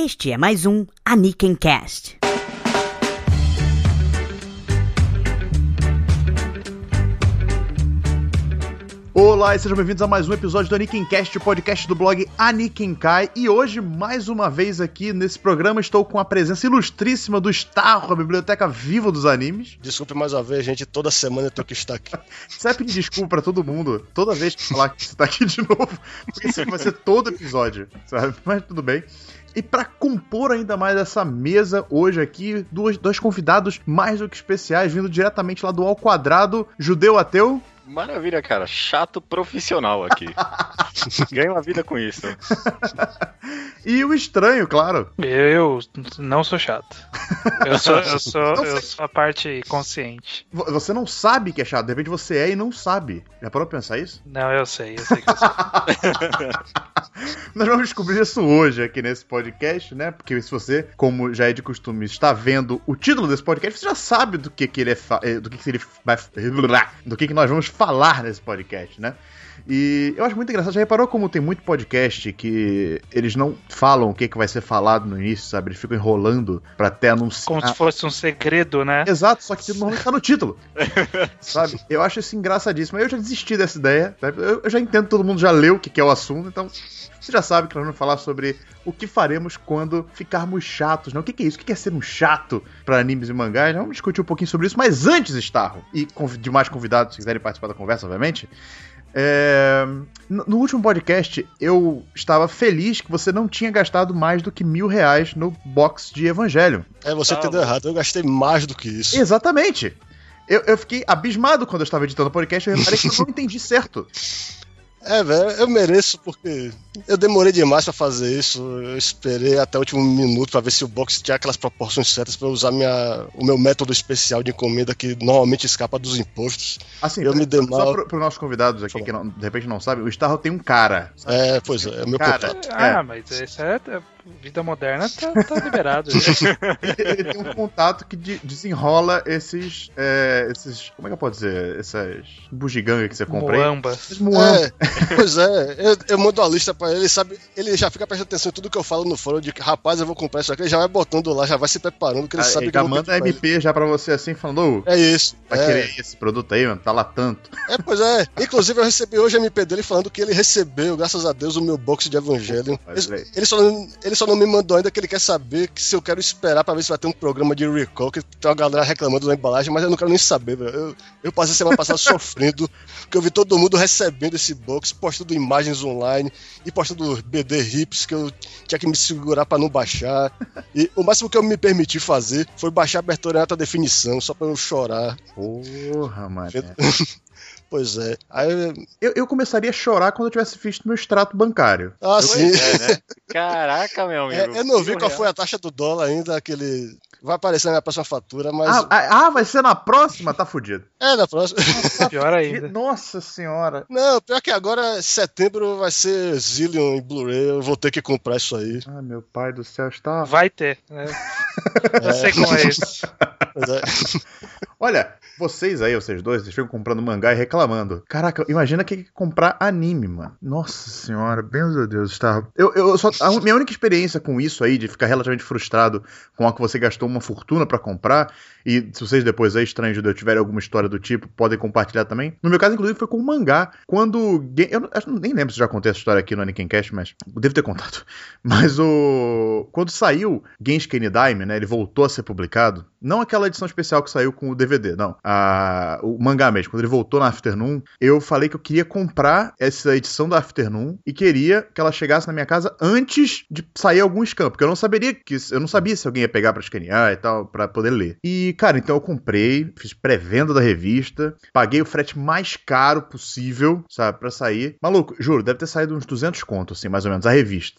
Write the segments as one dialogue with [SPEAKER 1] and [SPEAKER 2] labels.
[SPEAKER 1] Este é mais um Aniken Cast.
[SPEAKER 2] Olá e sejam bem-vindos a mais um episódio do Aniken Cast, o podcast do blog Aniken Kai. E hoje, mais uma vez aqui nesse programa, estou com a presença ilustríssima do Starro, a biblioteca viva dos animes.
[SPEAKER 3] Desculpe mais uma vez, gente, toda semana eu tenho que estar aqui.
[SPEAKER 2] Você vai pedir desculpa pra todo mundo, toda vez que falar que você tá aqui de novo, porque isso vai ser todo episódio, sabe? Mas tudo bem. E para compor ainda mais essa mesa hoje aqui, dois, convidados mais do que especiais, vindo diretamente lá do Ao Quadrado, judeu ateu.
[SPEAKER 4] Maravilha, cara. Chato profissional aqui. Ganho uma vida com isso.
[SPEAKER 2] e o estranho, claro.
[SPEAKER 5] Eu não sou chato. Eu sou, eu sou, eu sou a parte consciente.
[SPEAKER 2] Você não sabe que é chato, de repente você é e não sabe. Já parou pra pensar isso?
[SPEAKER 5] Não, eu sei, eu sei que eu sou.
[SPEAKER 2] Nós vamos descobrir isso hoje aqui nesse podcast, né? Porque se você, como já é de costume, está vendo o título desse podcast, você já sabe do que, que ele é do que, que ele vai do que, que nós vamos falar nesse podcast, né? E eu acho muito engraçado. Já reparou como tem muito podcast que eles não falam o que, que vai ser falado no início, sabe? Eles ficam enrolando pra até anunciar.
[SPEAKER 5] Como se fosse um segredo, né?
[SPEAKER 2] Exato, só que normalmente tá no título. sabe? Eu acho isso engraçadíssimo. Eu já desisti dessa ideia. Sabe? Eu, eu já entendo, todo mundo já leu o que, que é o assunto, então você já sabe que nós vamos falar sobre o que faremos quando ficarmos chatos, não? O que, que é isso? O que é ser um chato para animes e mangás? Vamos discutir um pouquinho sobre isso, mas antes, Starro, e demais convidados, se quiserem participar da conversa, obviamente, é... No último podcast, eu estava feliz que você não tinha gastado mais do que mil reais no box de Evangelho.
[SPEAKER 3] É, você ah, entendeu errado. Eu gastei mais do que isso.
[SPEAKER 2] Exatamente. Eu, eu fiquei abismado quando eu estava editando o podcast. Eu reparei que eu não entendi certo.
[SPEAKER 3] É, velho, eu mereço porque eu demorei demais para fazer isso. Eu esperei até o último minuto para ver se o box tinha aquelas proporções certas para usar minha, o meu método especial de encomenda que normalmente escapa dos impostos.
[SPEAKER 2] Assim, eu me dei mal. Só para os nossos convidados aqui que não, de repente não sabem, o Starro tem um cara.
[SPEAKER 3] Sabe? É, pois é, é o meu cara. contato.
[SPEAKER 5] Ah, é. mas isso é vida moderna tá, tá liberado.
[SPEAKER 2] ele tem um contato que de, desenrola esses, é, esses. Como é que eu posso dizer? Essas bugigangas que você compra
[SPEAKER 5] Muambas.
[SPEAKER 3] É, pois é, eu, eu mando uma lista pra ele, sabe? Ele já fica prestando atenção em tudo que eu falo no fórum de que, rapaz, eu vou comprar isso aqui. Ele já vai botando lá, já vai se preparando, que ele ah, sabe
[SPEAKER 2] ele
[SPEAKER 3] que
[SPEAKER 2] já manda MP já pra você assim, falando,
[SPEAKER 3] é isso.
[SPEAKER 2] Vai
[SPEAKER 3] é.
[SPEAKER 2] querer esse produto aí, mano? Tá lá tanto.
[SPEAKER 3] É, pois é. Inclusive, eu recebi hoje a MP dele falando que ele recebeu, graças a Deus, o meu box de Evangelho. Ele, ele, só ele só não me mandou ainda que ele quer saber que se eu quero esperar pra ver se vai ter um programa de recall, que tem uma galera reclamando da embalagem, mas eu não quero nem saber, velho. Eu, eu passei a semana passada sofrendo, porque eu vi todo mundo recebendo esse box, postando imagens online e postando BD rips que eu tinha que me segurar para não baixar. E o máximo que eu me permiti fazer foi baixar a abertura em alta definição, só pra eu chorar.
[SPEAKER 2] Porra, mano.
[SPEAKER 3] Pois é. Aí,
[SPEAKER 2] eu, eu começaria a chorar quando eu tivesse visto meu extrato bancário.
[SPEAKER 3] Ah,
[SPEAKER 2] eu
[SPEAKER 3] sim.
[SPEAKER 4] É, né? Caraca, meu amigo.
[SPEAKER 3] É, eu não vi qual foi a taxa do dólar ainda, aquele. Vai aparecer na minha próxima fatura, mas.
[SPEAKER 2] Ah, ah, vai ser na próxima? Tá fudido.
[SPEAKER 3] É, na próxima.
[SPEAKER 5] Nossa, pior ainda.
[SPEAKER 2] Nossa senhora.
[SPEAKER 3] Não, pior que agora, setembro, vai ser Zillion em Blu-ray. Eu vou ter que comprar isso aí.
[SPEAKER 2] Ah, meu pai do céu, está.
[SPEAKER 5] Vai ter. Né? Eu sei como é isso.
[SPEAKER 2] É. Olha, vocês aí, vocês dois, vocês ficam comprando mangá e reclamando. Caraca, imagina que comprar anime, mano. Nossa senhora, meu Deus, está. Eu, eu só. A minha única experiência com isso aí, de ficar relativamente frustrado com a que você gastou uma fortuna para comprar, e se vocês depois aí, estranho judeu, tiverem alguma história do tipo, podem compartilhar também. No meu caso, inclusive, foi com o mangá. Quando. Eu, eu nem lembro se já contei essa história aqui no Aniken Cash, mas. Devo ter contado. Mas o. Quando saiu Genshin Daime, né? Ele voltou a ser publicado. Não aquela edição especial que saiu com o DVD, não. A, o mangá mesmo. Quando ele voltou na Afternoon, eu falei que eu queria comprar essa edição da Afternoon e queria que ela chegasse na minha casa antes de sair algum scan, porque eu não saberia que eu não sabia se alguém ia pegar para escanear e tal, para poder ler. E, cara, então eu comprei, fiz pré-venda da revista, paguei o frete mais caro possível, sabe, para sair. Maluco, juro, deve ter saído uns 200 contos, assim, mais ou menos, a revista.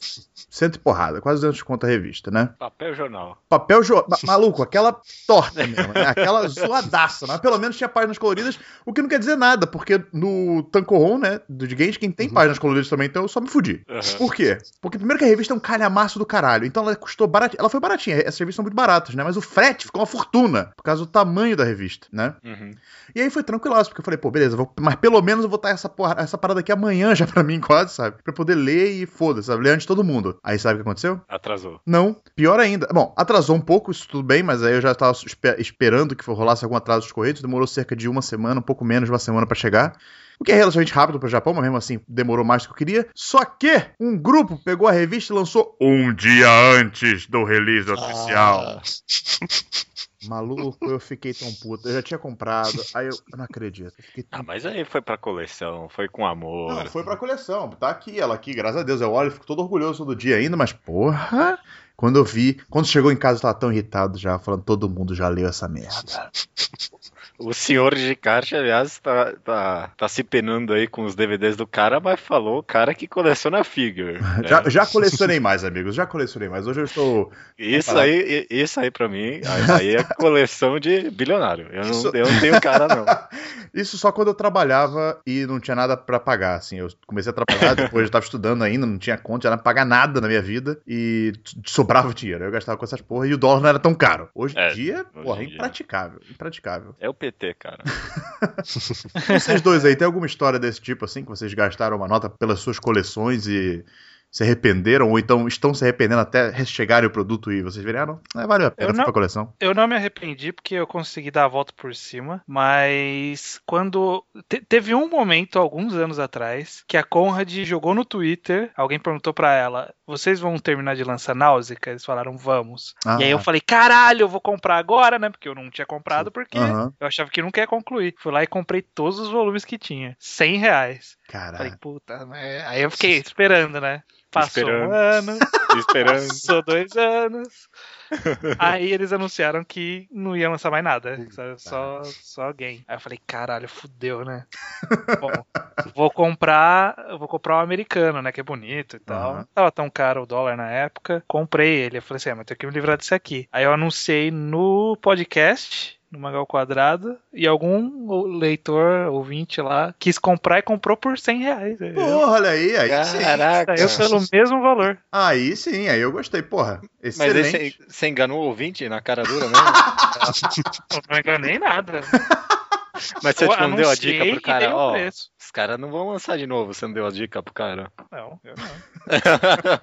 [SPEAKER 2] Cento e porrada, quase 200 contos a revista, né?
[SPEAKER 4] Papel jornal.
[SPEAKER 2] Papel jornal. Maluco, aquela torta mesmo, né? aquela zoada zoadaça, mas pelo menos tinha páginas coloridas, o que não quer dizer nada, porque no Tankohon, né, do de Genshin, quem tem
[SPEAKER 3] Uhum.
[SPEAKER 2] páginas coloridas também, então eu só me fudi.
[SPEAKER 4] Aham.
[SPEAKER 2] Por quê? Porque primeiro que a revista é um calhamaço do caralho, então ela custou baratinho. Ela foi baratinha, essas revistas são muito baratas, né, mas o frete ficou uma fortuna, por causa do tamanho da revista, né.
[SPEAKER 4] Uhum.
[SPEAKER 2] E aí foi tranquilaço, porque eu falei, pô, beleza, vou- mas pelo menos eu vou estar essa, porra- essa parada aqui amanhã já pra mim, quase, sabe? Pra poder ler e foda-se, sabe? Ler antes de todo mundo. Aí sabe o que aconteceu?
[SPEAKER 4] Atrasou.
[SPEAKER 2] Não, pior ainda. Bom, atrasou um pouco, isso tudo bem, mas aí eu já tava espe- esperando que rolasse algum atraso dos correios. Demorou cerca de uma semana, um pouco menos de uma semana pra chegar. O que é relativamente rápido pro Japão, mas mesmo assim demorou mais do que eu queria. Só que um grupo pegou a revista e lançou um dia antes do release oficial.
[SPEAKER 3] Ah,
[SPEAKER 2] Maluco, eu fiquei tão puto. Eu já tinha comprado, aí eu, eu não acredito. Eu fiquei tão
[SPEAKER 4] Ah, mas aí foi pra coleção, foi com amor.
[SPEAKER 2] Não, foi pra coleção. Tá aqui, ela aqui, graças a Deus. Eu olho e fico todo orgulhoso todo dia ainda, mas porra. Quando eu vi, quando chegou em casa, eu tava tão irritado já, falando, todo mundo já leu essa merda.
[SPEAKER 4] O senhor de caixa, aliás, tá, tá, tá se penando aí com os DVDs do cara, mas falou o cara que coleciona figure. né?
[SPEAKER 2] Já, já colecionei mais, amigos, já colecionei mais. Hoje eu estou.
[SPEAKER 4] Isso aí, isso aí pra mim, aí é coleção de bilionário. Eu não,
[SPEAKER 2] Isso-
[SPEAKER 4] eu não tenho cara, não.
[SPEAKER 2] Isso só quando eu trabalhava e não tinha nada pra pagar, assim. Eu comecei a trabalhar, depois eu tava estudando ainda, não tinha conta, nada pra pagar nada na minha vida e t- sobrava dinheiro. Eu gastava com essas porra e o dólar não era tão caro. Hoje em
[SPEAKER 4] É,
[SPEAKER 2] dia, porra,
[SPEAKER 4] dia.
[SPEAKER 2] impraticável, impraticável.
[SPEAKER 4] É o PT, cara.
[SPEAKER 2] Vocês dois aí, tem alguma história desse tipo, assim, que vocês gastaram uma nota pelas suas coleções e se arrependeram, ou então estão se arrependendo até chegarem o produto e vocês verem, ah, não, é, valeu a pena,
[SPEAKER 5] não-
[SPEAKER 2] pra coleção.
[SPEAKER 5] Eu não me arrependi porque eu consegui dar a volta por cima, mas quando. te- teve um momento, alguns anos atrás, que a Conrad jogou no Twitter, alguém perguntou pra ela: vocês vão terminar de lançar Náusica? Eles falaram, vamos.
[SPEAKER 2] Ah.
[SPEAKER 5] E aí eu falei, caralho, eu vou comprar agora, né? Porque eu não tinha comprado, porque eu achava que nunca ia concluir. Fui lá e comprei todos os volumes que tinha. 100 reais. Falei,
[SPEAKER 2] Caralho.
[SPEAKER 5] puta, né? Aí eu fiquei esperando, né? Passou
[SPEAKER 4] Esperando.
[SPEAKER 5] um ano,
[SPEAKER 4] Esperando.
[SPEAKER 5] passou dois anos. Aí eles anunciaram que não ia lançar mais nada. Só, só, só alguém. Aí eu falei, caralho, fudeu, né? Bom, vou comprar. Vou comprar o americano, né? Que é bonito e tal. Não tava tão caro o dólar na época. Comprei ele. Eu falei assim, ah, mas tenho que me livrar disso aqui. Aí eu anunciei no podcast. No Magal Quadrado, e algum leitor, ouvinte lá, quis comprar e comprou por 100 reais.
[SPEAKER 2] Porra, olha aí, aí sim.
[SPEAKER 4] Caraca.
[SPEAKER 5] Saiu pelo mesmo valor.
[SPEAKER 2] Aí sim, aí eu gostei, porra.
[SPEAKER 4] Mas aí
[SPEAKER 2] Excelente.
[SPEAKER 4] você, você enganou o ouvinte na cara dura mesmo?
[SPEAKER 5] Eu não enganei nada.
[SPEAKER 4] Mas você tipo, não deu a dica pro cara, ó,
[SPEAKER 5] preço.
[SPEAKER 4] os caras não vão lançar de novo, você não deu a dica pro cara.
[SPEAKER 5] Não, eu não.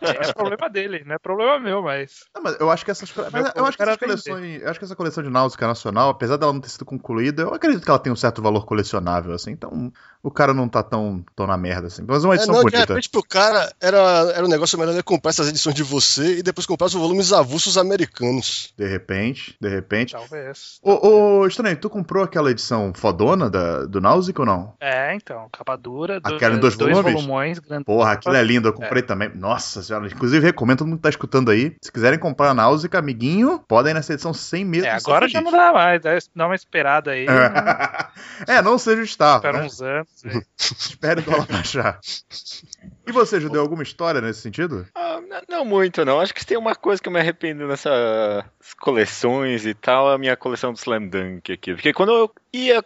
[SPEAKER 5] É problema dele, não é problema meu, mas.
[SPEAKER 2] Não, mas eu acho que essas, mas eu acho que essas
[SPEAKER 5] vender.
[SPEAKER 2] coleções, eu acho que essa coleção de Náusica Nacional, apesar dela não ter sido concluída, eu acredito que ela tem um certo valor colecionável, assim. Então, o cara não tá tão, tão na merda assim. Mas é uma
[SPEAKER 3] É,
[SPEAKER 2] edição
[SPEAKER 3] não, de
[SPEAKER 2] bonita.
[SPEAKER 3] repente pro cara era, era um negócio melhor ele comprar essas edições de você e depois comprar os volumes avulsos americanos.
[SPEAKER 2] De repente, de repente.
[SPEAKER 5] Talvez.
[SPEAKER 2] Ô, ô, estranho, tu comprou aquela edição fodona da, do Náusica ou não?
[SPEAKER 5] É, então, capa dura. do-
[SPEAKER 2] Aquela em dois volumes?
[SPEAKER 5] volumões, grande.
[SPEAKER 2] Porra, aquilo é lindo, eu comprei também. Nossa senhora, inclusive recomendo todo mundo que tá escutando aí. Se quiserem comprar a Náusica, amiguinho, podem ir nessa edição sem medo.
[SPEAKER 5] É, agora já não dá mais, dá- uma esperada aí. né?
[SPEAKER 2] é, não seja o.
[SPEAKER 5] Espera
[SPEAKER 2] né?
[SPEAKER 5] uns anos. aí.
[SPEAKER 2] Espere o dólar baixar. E você, Judeu, alguma história nesse sentido?
[SPEAKER 4] Ah, não muito, não. Acho que tem uma coisa que eu me arrependo nessas coleções e tal, é a minha coleção do Slam Dunk aqui. Porque quando eu ia,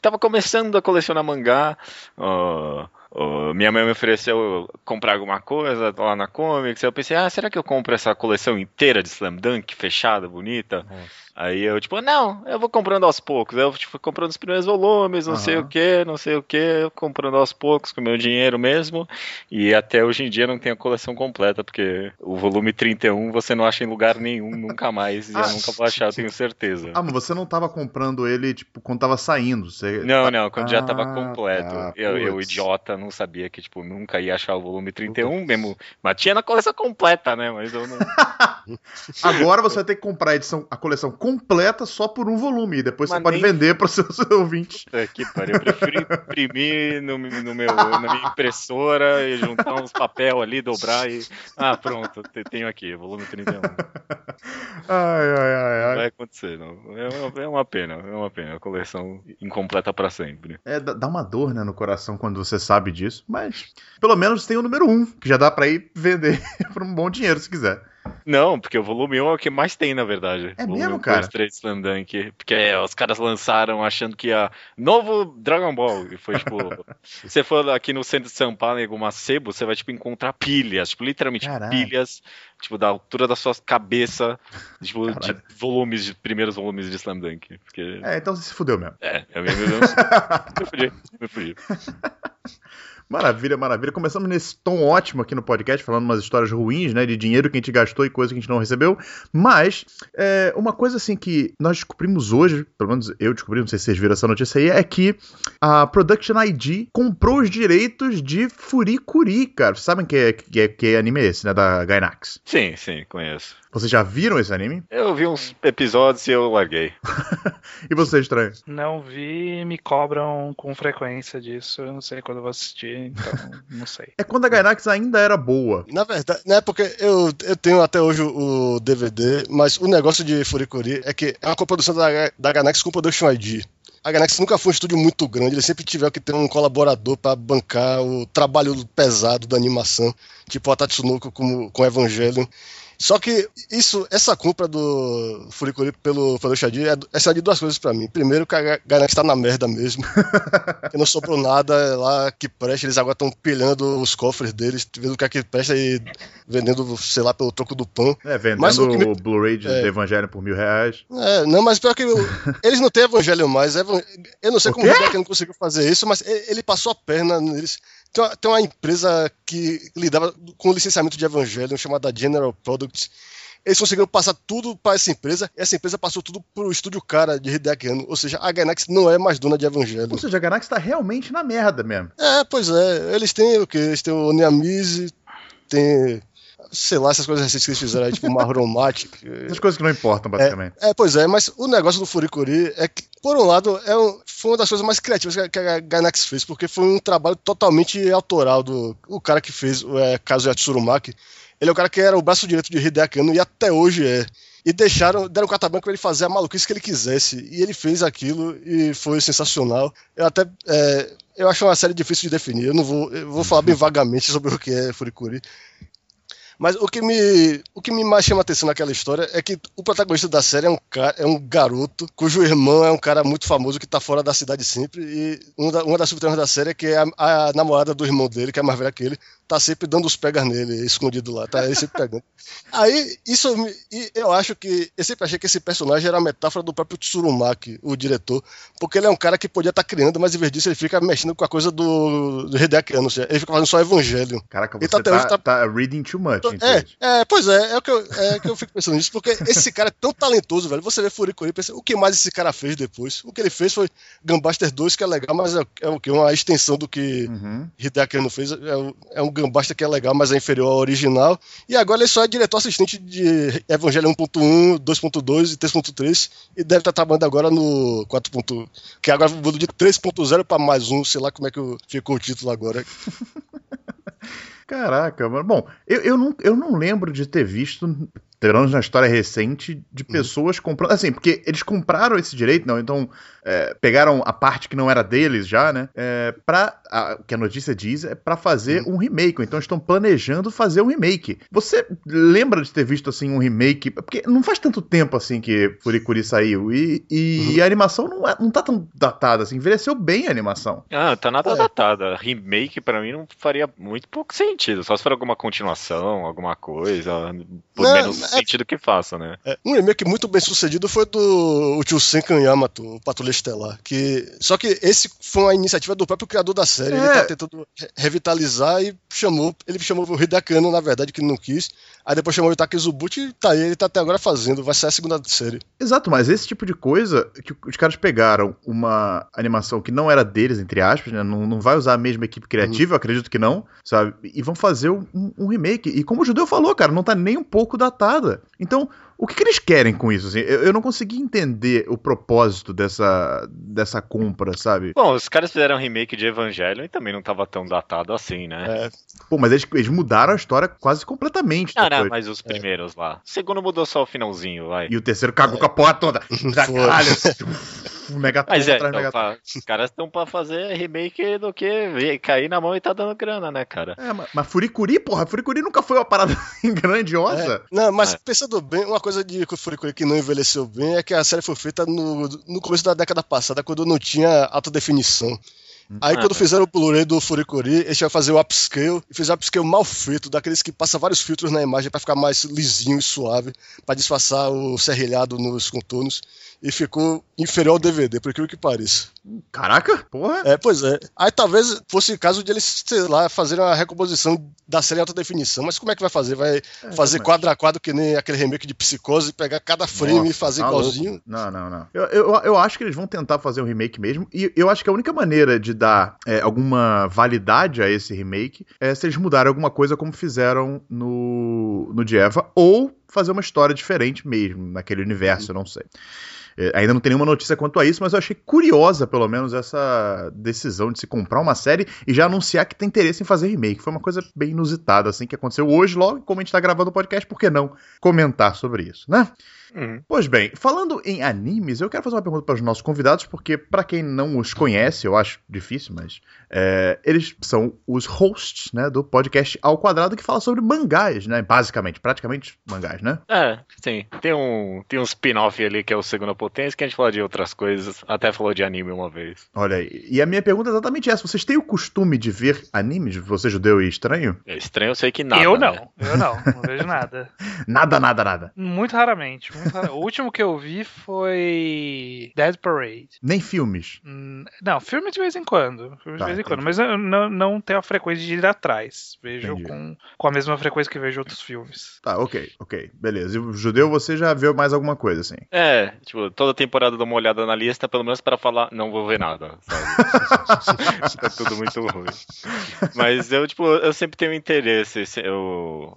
[SPEAKER 4] tava começando a colecionar mangá, ó, ó, minha mãe me ofereceu comprar alguma coisa lá na Comics, eu pensei, ah, será que eu compro essa coleção inteira de Slam Dunk, fechada, bonita? Aí eu, tipo, não, eu vou comprando aos poucos. Eu, tipo, fui comprando os primeiros volumes, não sei
[SPEAKER 2] Aham.
[SPEAKER 4] o que, não sei o que, comprando aos poucos com meu dinheiro mesmo. E até hoje em dia não tenho a coleção completa, porque o volume 31 você não acha em lugar nenhum, nunca mais. E
[SPEAKER 2] Ah.
[SPEAKER 4] eu nunca vou achar, eu tenho certeza.
[SPEAKER 2] Ah, mas você não tava comprando ele, tipo, quando tava saindo. Você...
[SPEAKER 4] Não, não, quando já tava
[SPEAKER 2] Ah,
[SPEAKER 4] completo.
[SPEAKER 2] tá,
[SPEAKER 4] eu, eu,
[SPEAKER 2] putz.
[SPEAKER 4] idiota, não sabia que, tipo, nunca ia achar o volume 31 mesmo. Mas tinha na coleção completa, né? Mas eu não.
[SPEAKER 2] Agora você vai ter que comprar a, edição, a coleção completa só por um volume. E depois
[SPEAKER 4] Mas
[SPEAKER 2] você pode
[SPEAKER 4] nem-
[SPEAKER 2] vender para os seus ouvintes.
[SPEAKER 4] Puta que pariu. Eu prefiro imprimir no, no meu, na minha impressora e juntar uns papel ali, dobrar e. Ah, pronto, te- tenho aqui, volume 31.
[SPEAKER 2] Ai, ai, ai,
[SPEAKER 4] Não
[SPEAKER 2] ai.
[SPEAKER 4] vai acontecer, não. É uma, é uma pena, é uma pena. A coleção incompleta pra sempre.
[SPEAKER 2] É, dá uma dor, né, no coração quando você sabe disso. Mas pelo menos tem o número um, que já dá pra ir vender por um bom dinheiro se quiser.
[SPEAKER 4] Não, porque o volume 1 é o que mais tem, na verdade.
[SPEAKER 2] É
[SPEAKER 4] volume
[SPEAKER 2] mesmo,
[SPEAKER 4] 1,
[SPEAKER 2] cara?
[SPEAKER 4] 2, 3 Slam Dunk. Porque é, os caras lançaram achando que ia. Novo Dragon Ball. E foi tipo. você for aqui no centro de São Paulo, em alguma sebo, você vai tipo encontrar pilhas. Tipo, literalmente
[SPEAKER 2] Caralho.
[SPEAKER 4] pilhas. Tipo, da altura da sua cabeça. Tipo, de volumes, de primeiros volumes de Slam Dunk. Porque.
[SPEAKER 2] É, então você se fudeu mesmo.
[SPEAKER 4] É, eu me, me, me fudi, me fudi.
[SPEAKER 2] Maravilha, maravilha. Começamos nesse tom ótimo aqui no podcast, falando umas histórias ruins, né? De dinheiro que a gente gastou e coisa que a gente não recebeu. Mas, é, uma coisa assim que nós descobrimos hoje, pelo menos eu descobri, não sei se vocês viram essa notícia aí, é que a Production ID comprou os direitos de Furikuri, cara. Vocês sabem que, é, que, é, que anime é esse, né? Da Gainax.
[SPEAKER 4] Sim, sim, conheço.
[SPEAKER 2] Vocês já viram esse anime?
[SPEAKER 4] Eu vi uns episódios e eu larguei.
[SPEAKER 2] E você, estranho?
[SPEAKER 5] Não vi, me cobram com frequência disso. Eu não sei quando eu vou assistir, então não sei.
[SPEAKER 2] É quando a Gainax ainda era boa.
[SPEAKER 3] Na verdade, né, porque eu, eu tenho até hoje o o DVD, mas o negócio de Furikuri é que é uma coprodução da, da Gainax com Production ID. A Gainax nunca foi um estúdio muito grande, eles sempre tiveram que ter um colaborador para bancar o trabalho pesado da animação, tipo a Tatsunoko com, com Evangelion. Só que isso, essa compra do Furikuri pelo ID é, é de duas coisas pra mim. Primeiro, que a Gainax tá na merda mesmo. que não sobrou nada lá que preste, eles agora estão pilhando os cofres deles, vendo o que é que presta e vendendo, sei lá, pelo troco do pão.
[SPEAKER 2] É, vendendo
[SPEAKER 3] Mas o me-
[SPEAKER 2] Blu-ray de
[SPEAKER 3] É.
[SPEAKER 2] Evangelho por mil reais.
[SPEAKER 3] É, não, mas pior que eu- eles não têm evangelho mais. Evan- Eu não sei como o Hideki não conseguiu fazer isso, mas ele passou a perna neles. Tem uma, tem uma empresa que lidava com o licenciamento de evangelho chamada General Products. Eles conseguiram passar tudo para essa empresa, e essa empresa passou tudo pro estúdio cara de Hideki Anno. Ou seja, a Gainax não é mais dona de evangelho.
[SPEAKER 2] Ou seja, a Gainax tá realmente na merda mesmo.
[SPEAKER 3] É, pois é. Eles têm o quê? Eles têm o Neamize, tem. Sei lá, essas coisas recentes que eles fizeram aí, tipo Mahromatic.
[SPEAKER 2] Essas coisas que não importam, basicamente.
[SPEAKER 3] É, pois é, mas o negócio do Furikuri é que, por um lado, é um- foi uma das coisas mais criativas que a, que a Gainax fez, porque foi um trabalho totalmente autoral do o cara que fez o é, Kazuya Tsurumaki. Ele é o cara que era o braço direito de Hideaki Anno e até hoje é. E deixaram, deram carta branca pra ele fazer a maluquice que ele quisesse. E ele fez aquilo e foi sensacional. Eu até. é, eu acho uma série difícil de definir. Eu não vou. Eu vou falar bem vagamente sobre o que é Furikuri. Mas o que me, o que me mais chama atenção naquela história é que o protagonista da série é um, cara, é um garoto cujo irmão é um cara muito famoso que tá fora da cidade sempre. E uma, da- uma das subtramas da série é que a, a namorada do irmão dele, que é mais velha que ele, tá sempre dando os pegas nele, escondido lá, tá ele sempre pegando. Aí, isso eu acho que. Eu sempre achei que esse personagem era a metáfora do próprio Tsurumaki, o diretor, porque ele é um cara que podia estar criando, mas em vez disso ele fica mexendo com a coisa do, do Hideaki Anno, ou seja, ele fica fazendo só Evangelho.
[SPEAKER 2] Caraca,
[SPEAKER 3] Ele
[SPEAKER 2] você
[SPEAKER 3] tá até hoje
[SPEAKER 2] tá,
[SPEAKER 3] tá-
[SPEAKER 2] tá reading too much.
[SPEAKER 3] É, é, pois é, é o que eu, é que eu fico pensando nisso, porque esse cara é tão talentoso, velho. Você vê Furikuri e pensa, o que mais esse cara fez depois? O que ele fez foi Gunbuster 2, que é legal, mas é, é o que? Uma extensão do que
[SPEAKER 2] Uhum.
[SPEAKER 3] Hideaki Anno fez. É, é um Gunbuster que é legal, mas é inferior ao original. E agora ele só é diretor assistente de Evangelho 1.1, 2.2 e 3.3, e deve estar trabalhando agora no 4. que agora mudou de 3.0 para mais um, sei lá como é que ficou o título agora.
[SPEAKER 2] Caraca, mano. Bom, eu, eu, não, eu não lembro de ter visto, pelo menos na história recente, de
[SPEAKER 3] Uhum.
[SPEAKER 2] pessoas comprando. Assim, porque eles compraram esse direito, não? Então, é, pegaram a parte que não era deles já, né? É, pra. a- o que a notícia diz é pra fazer
[SPEAKER 3] Uhum.
[SPEAKER 2] um remake. Então, estão planejando fazer um remake. Você lembra de ter visto, assim, um remake? Porque não faz tanto tempo, assim, que Furikuri saiu. E, e
[SPEAKER 3] Uhum.
[SPEAKER 2] a animação não, é- não tá tão datada, assim. Envelheceu bem a animação.
[SPEAKER 4] Ah, tá nada
[SPEAKER 3] É.
[SPEAKER 4] datada. Remake pra mim não faria muito pouco sentido. Só se for alguma continuação, alguma coisa. Por
[SPEAKER 3] Não,
[SPEAKER 4] menos
[SPEAKER 3] é-
[SPEAKER 4] sentido que faça, né?
[SPEAKER 3] É, um remake muito bem sucedido foi do Senkan Yamato, o Patrulha Estelar. Que, só que esse foi uma iniciativa do próprio criador da série. Ele
[SPEAKER 2] É.
[SPEAKER 3] tá tentando re- revitalizar e chamou. Ele chamou o Hideaki Anno, na verdade, que não quis. Aí depois chamou o Itake Zubuchi e tá aí, ele tá até agora fazendo. Vai sair a segunda série.
[SPEAKER 2] Exato, mas esse tipo de coisa que os caras pegaram uma animação que não era deles, entre aspas, né? Não, não vai usar a mesma equipe criativa, eu acredito que não, sabe? E vão fazer um, um remake. E como o Judeu falou, cara, não tá nem um pouco Então, o que, que eles querem com isso? assim? Eu, eu não consegui entender o propósito dessa, dessa compra, sabe?
[SPEAKER 4] Bom, os caras fizeram um remake de Evangelion e também não tava tão datado assim, né?
[SPEAKER 3] É,
[SPEAKER 2] Pô, mas eles, eles mudaram a história quase completamente.
[SPEAKER 4] Ah, não,
[SPEAKER 2] depois.
[SPEAKER 4] mas os primeiros lá. O segundo mudou só o finalzinho, vai.
[SPEAKER 2] E o terceiro cagou com a porra toda. Caralho. Megatron
[SPEAKER 4] Mas é,
[SPEAKER 2] atrás
[SPEAKER 4] então,
[SPEAKER 2] Megatron.
[SPEAKER 4] pá, os caras estão pra fazer remake do que ver- cair na mão e tá dando grana, né, cara?
[SPEAKER 2] É, mas, mas Furikuri, porra, Furikuri nunca foi uma parada grandiosa.
[SPEAKER 3] É, não, mas
[SPEAKER 4] É.
[SPEAKER 3] pensando bem, uma coisa de Furikuri que não envelheceu bem é que a série foi feita no, no começo da década passada, quando não tinha alta definição. Aí
[SPEAKER 4] Ah,
[SPEAKER 3] quando
[SPEAKER 4] tá.
[SPEAKER 3] fizeram o Blu-ray do Furikuri, eles iam fazer o upscale, e fizeram o upscale mal feito, daqueles que passa vários filtros na imagem pra ficar mais lisinho e suave, pra disfarçar o serrilhado nos contornos, e ficou inferior ao DVD, por aquilo que pareça.
[SPEAKER 2] Caraca, porra.
[SPEAKER 3] É, pois é. Aí talvez fosse o caso de eles, sei lá, fazerem uma recomposição da série em alta definição. Mas como é que vai fazer? Vai fazer
[SPEAKER 2] mas-
[SPEAKER 3] quadro a quadro que nem aquele remake de Psicose, pegar cada frame
[SPEAKER 2] Nossa,
[SPEAKER 3] e fazer
[SPEAKER 2] tá
[SPEAKER 3] igualzinho?
[SPEAKER 2] louco. Não, não, não. Eu, eu, eu acho que eles vão tentar fazer um remake mesmo. E eu acho que a única maneira de dar é, alguma validade a esse remake é se eles mudarem alguma coisa como fizeram no, no de Eva, ou fazer uma história diferente mesmo, naquele universo, eu não sei. É, Ainda não tem nenhuma notícia quanto a isso, mas eu achei curiosa, pelo menos, essa decisão de se comprar uma série e já anunciar que tem interesse em fazer remake. Foi uma coisa bem inusitada, assim, que aconteceu hoje, logo, como a gente tá gravando o podcast, por que não comentar sobre isso, né?
[SPEAKER 4] Uhum.
[SPEAKER 2] Pois bem, falando em animes, eu quero fazer uma pergunta para os nossos convidados, porque para quem não os conhece, eu acho difícil, mas é, eles são os hosts, né, do podcast Ao Quadrado que fala sobre mangás, né, basicamente, praticamente mangás, né?
[SPEAKER 4] É, sim. Tem um, tem um spin-off ali que é o Segunda Potência, que a gente fala de outras coisas. Até falou de anime uma vez.
[SPEAKER 2] Olha aí. E a minha pergunta é exatamente essa: vocês têm o costume de ver animes, você judeu e estranho?
[SPEAKER 4] É estranho, eu sei que nada.
[SPEAKER 5] eu não,
[SPEAKER 4] né?
[SPEAKER 5] eu não, não vejo nada.
[SPEAKER 2] Nada, nada, nada.
[SPEAKER 5] Muito raramente. O último que eu vi foi Dead Parade.
[SPEAKER 2] Nem filmes.
[SPEAKER 5] Hum, Não, filme de vez em quando. Filme
[SPEAKER 2] Tá,
[SPEAKER 5] de vez em quando. Mas eu não, não tenho a frequência de ir atrás. Vejo
[SPEAKER 2] Entendi.
[SPEAKER 5] com, com a mesma frequência que vejo outros filmes.
[SPEAKER 2] Tá, ok, ok, beleza. E o judeu, você já viu mais alguma coisa, assim?
[SPEAKER 4] É, tipo, toda temporada eu dou uma olhada na lista, pelo menos pra falar, não vou ver nada, sabe? tá tudo muito ruim. Mas eu, tipo, eu sempre tenho interesse. Se, eu,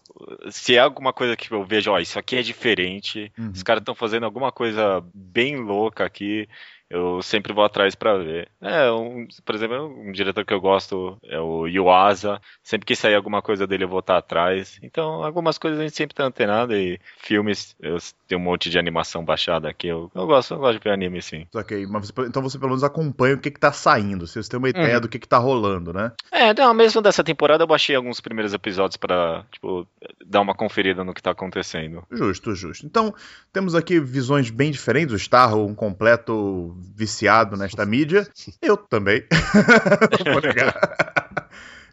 [SPEAKER 4] se é alguma coisa que eu vejo, ó, isso aqui é diferente,
[SPEAKER 2] Uhum.
[SPEAKER 4] os caras estão fazendo alguma coisa bem louca aqui. Eu sempre vou atrás pra ver. É, um, por exemplo, um diretor que eu gosto é o Yuasa. Sempre que sair alguma coisa dele eu vou estar atrás. Então, algumas coisas a gente sempre tá antenado. E filmes, eu tenho um monte de animação baixada aqui. Eu, eu gosto, eu gosto de ver anime sim.
[SPEAKER 2] Ok, mas você- então você pelo menos acompanha o que, que tá saindo, se você tem uma ideia
[SPEAKER 4] Uhum.
[SPEAKER 2] do que, que tá rolando, né?
[SPEAKER 4] É, não, mesmo dessa temporada eu baixei alguns primeiros episódios pra, tipo, dar uma conferida no que tá acontecendo.
[SPEAKER 2] Justo, justo. Então, temos aqui visões bem diferentes. O Starro, um completo viciado nesta mídia. Eu também. Não vou negar.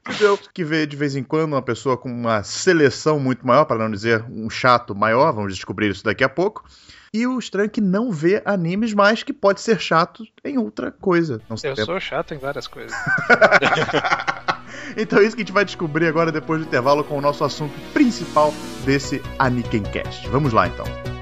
[SPEAKER 2] Eu que vê de vez em quando uma pessoa com uma seleção muito maior, para não dizer um chato maior, vamos descobrir isso daqui a pouco. E o estranho que não vê animes, mas que pode ser chato em outra coisa. Não sei.
[SPEAKER 5] Eu sou chato em várias coisas.
[SPEAKER 2] Então é isso que a gente vai descobrir agora depois do intervalo com o nosso assunto principal desse Anikencast. Vamos lá então.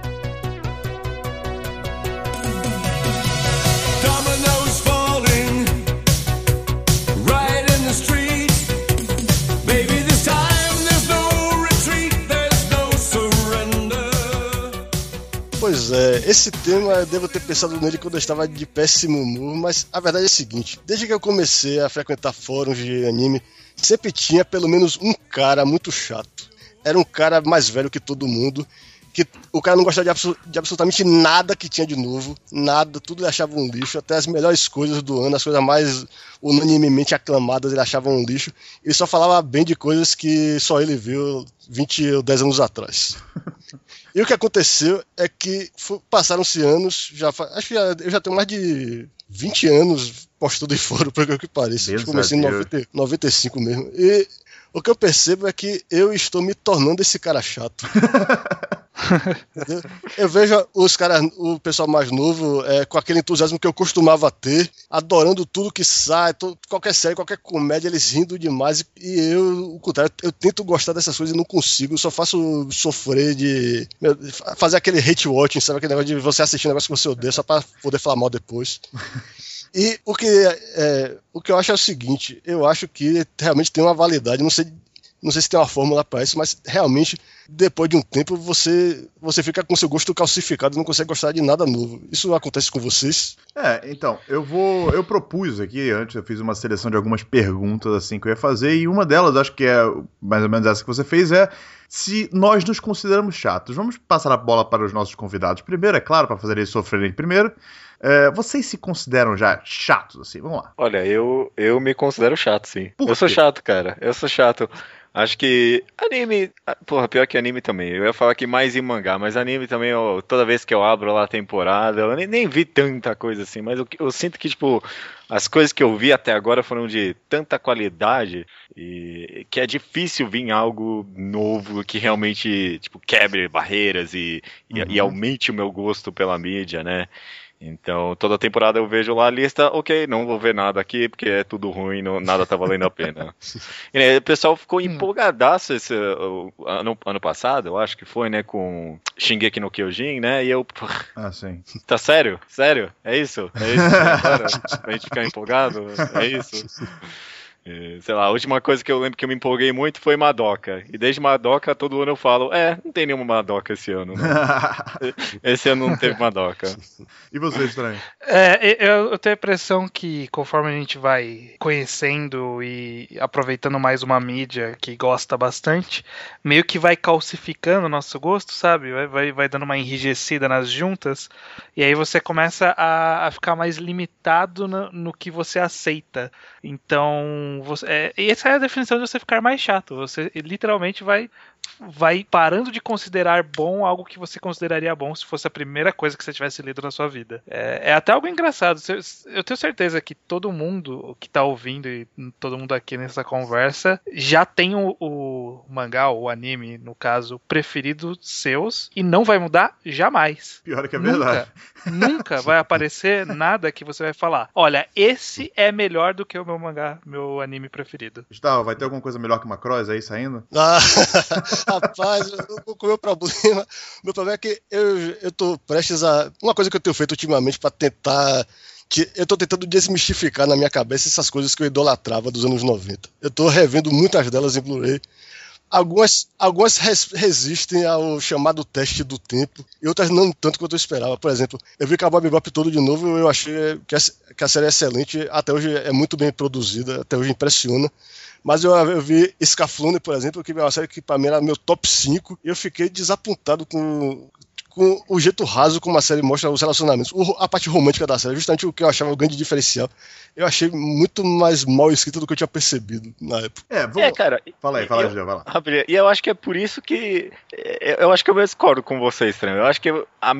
[SPEAKER 3] Pois é, esse tema eu devo ter pensado nele quando eu estava de péssimo humor, mas a verdade é a seguinte: desde que eu comecei a frequentar fóruns de anime, sempre tinha pelo menos um cara muito chato. Era um cara mais velho que todo mundo, que o cara não gostava de, abso- de absolutamente nada que tinha de novo, nada, tudo ele achava um lixo, até as melhores coisas do ano, as coisas mais unanimemente aclamadas ele achava um lixo. Ele só falava bem de coisas que só ele viu 20 ou 10 anos atrás. E o que aconteceu é que passaram-se anos, já acho que já- eu já tenho mais de 20 anos postando em fórum, por que que pareça.
[SPEAKER 2] Deus
[SPEAKER 3] comecei em
[SPEAKER 2] a Deus.
[SPEAKER 3] 90 95 mesmo. E o que eu percebo é que eu estou me tornando esse cara chato. Eu vejo os caras, o pessoal mais novo, é, com aquele entusiasmo que eu costumava ter, adorando tudo que sai, qualquer série, qualquer comédia, eles rindo demais. E eu, o contrário, eu tento gostar dessas coisas e não consigo, só faço sofrer de. meu, fazer aquele hate watching, sabe? Aquele negócio de você assistir um negócio que você odeia só pra poder falar mal depois. E o que, é, o que eu acho é o seguinte: eu acho que realmente tem uma validade, não sei, não sei se tem uma fórmula para isso, mas realmente depois de um tempo você, você fica com seu gosto calcificado e não consegue gostar de nada novo. Isso acontece com vocês?
[SPEAKER 2] É, então, eu vou. Eu propus aqui, antes eu fiz uma seleção de algumas perguntas assim que eu ia fazer, e uma delas, acho que é mais ou menos essa que você fez, é se nós nos consideramos chatos. Vamos passar a bola para os nossos convidados primeiro, é claro, para fazer eles sofrerem primeiro. É, vocês se consideram já chatos, assim? Vamos lá.
[SPEAKER 4] Olha, eu, eu me considero chato, sim.
[SPEAKER 2] Por
[SPEAKER 4] eu sou
[SPEAKER 2] quê?
[SPEAKER 4] chato, cara. Eu sou chato. Acho que anime. ah, Porra, pior que anime também. Eu ia falar que mais em mangá, mas anime também, eu- toda vez que eu abro lá a temporada, eu nem, nem vi tanta coisa assim, mas eu, eu sinto que, tipo, as coisas que eu vi até agora foram de tanta qualidade e que é difícil vir algo novo que realmente, tipo, quebre barreiras e, e, e aumente o meu gosto pela mídia, né? Então, toda temporada eu vejo lá a lista, ok, não vou ver nada aqui, porque é tudo ruim, não, nada tá valendo a pena. E, né, o pessoal ficou empolgadaço esse uh, ano, ano passado, eu acho que foi, né, com Shingeki no Kyojin, né, e eu,
[SPEAKER 2] Ah, sim.
[SPEAKER 4] tá sério? Sério? É isso? É isso? Agora? pra gente ficar empolgado? É isso? É, sei lá, a última coisa que eu lembro que eu me empolguei muito foi Madoka. E desde Madoka, todo ano eu falo, é, não tem nenhuma Madoka esse ano, não. Esse ano não teve Madoka.
[SPEAKER 2] e você, estranho?
[SPEAKER 5] É, eu, eu tenho a impressão que conforme a gente vai conhecendo e aproveitando mais uma mídia que gosta bastante, meio que vai calcificando o nosso gosto, sabe? Vai, vai, vai dando uma enrijecida nas juntas, e aí você começa a, a ficar mais limitado no, no que você aceita. Então, você, é, essa é a definição de você ficar mais chato. Você literalmente vai vai parando de considerar bom algo que você consideraria bom se fosse a primeira coisa que você tivesse lido na sua vida. É, é até algo engraçado. Eu tenho certeza que todo mundo que tá ouvindo e todo mundo aqui nessa conversa já tem o, o mangá, o anime, no caso, preferido seus e não vai mudar jamais.
[SPEAKER 2] Pior que é verdade.
[SPEAKER 5] Nunca, nunca vai aparecer nada que você vai falar. Olha, esse é melhor do que o meu mangá, meu anime preferido.
[SPEAKER 2] Gustavo, vai ter alguma coisa melhor que uma Cross aí saindo?
[SPEAKER 3] Ah, rapaz, o, o meu problema, meu problema é que eu, eu tô prestes a. Uma coisa que eu tenho feito ultimamente pra tentar. Eu tô tentando desmistificar na minha cabeça essas coisas que eu idolatrava dos anos 90. Eu tô revendo muitas delas em Blu-ray. Algumas, algumas res- resistem ao chamado teste do tempo, e outras não tanto quanto eu esperava. Por exemplo, eu vi Cowboy Bebop todo de novo eu achei que a, que a série é excelente. Até hoje é muito bem produzida, até hoje impressiona. Mas eu, eu vi Scaflone, por exemplo, que é uma série que pra mim era meu top 5, e eu fiquei desapontado com, com o jeito raso como a série mostra os relacionamentos. O- a parte romântica da série, justamente o que eu achava o grande diferencial. Eu achei muito mais mal escrita do que eu tinha percebido na época.
[SPEAKER 2] É, vamos.
[SPEAKER 4] É, cara.
[SPEAKER 2] Fala aí, fala aí, vai lá.
[SPEAKER 4] Rapidinho, E eu acho que é por isso que. é, Eu acho que eu discordo com você, estranho. Eu acho que a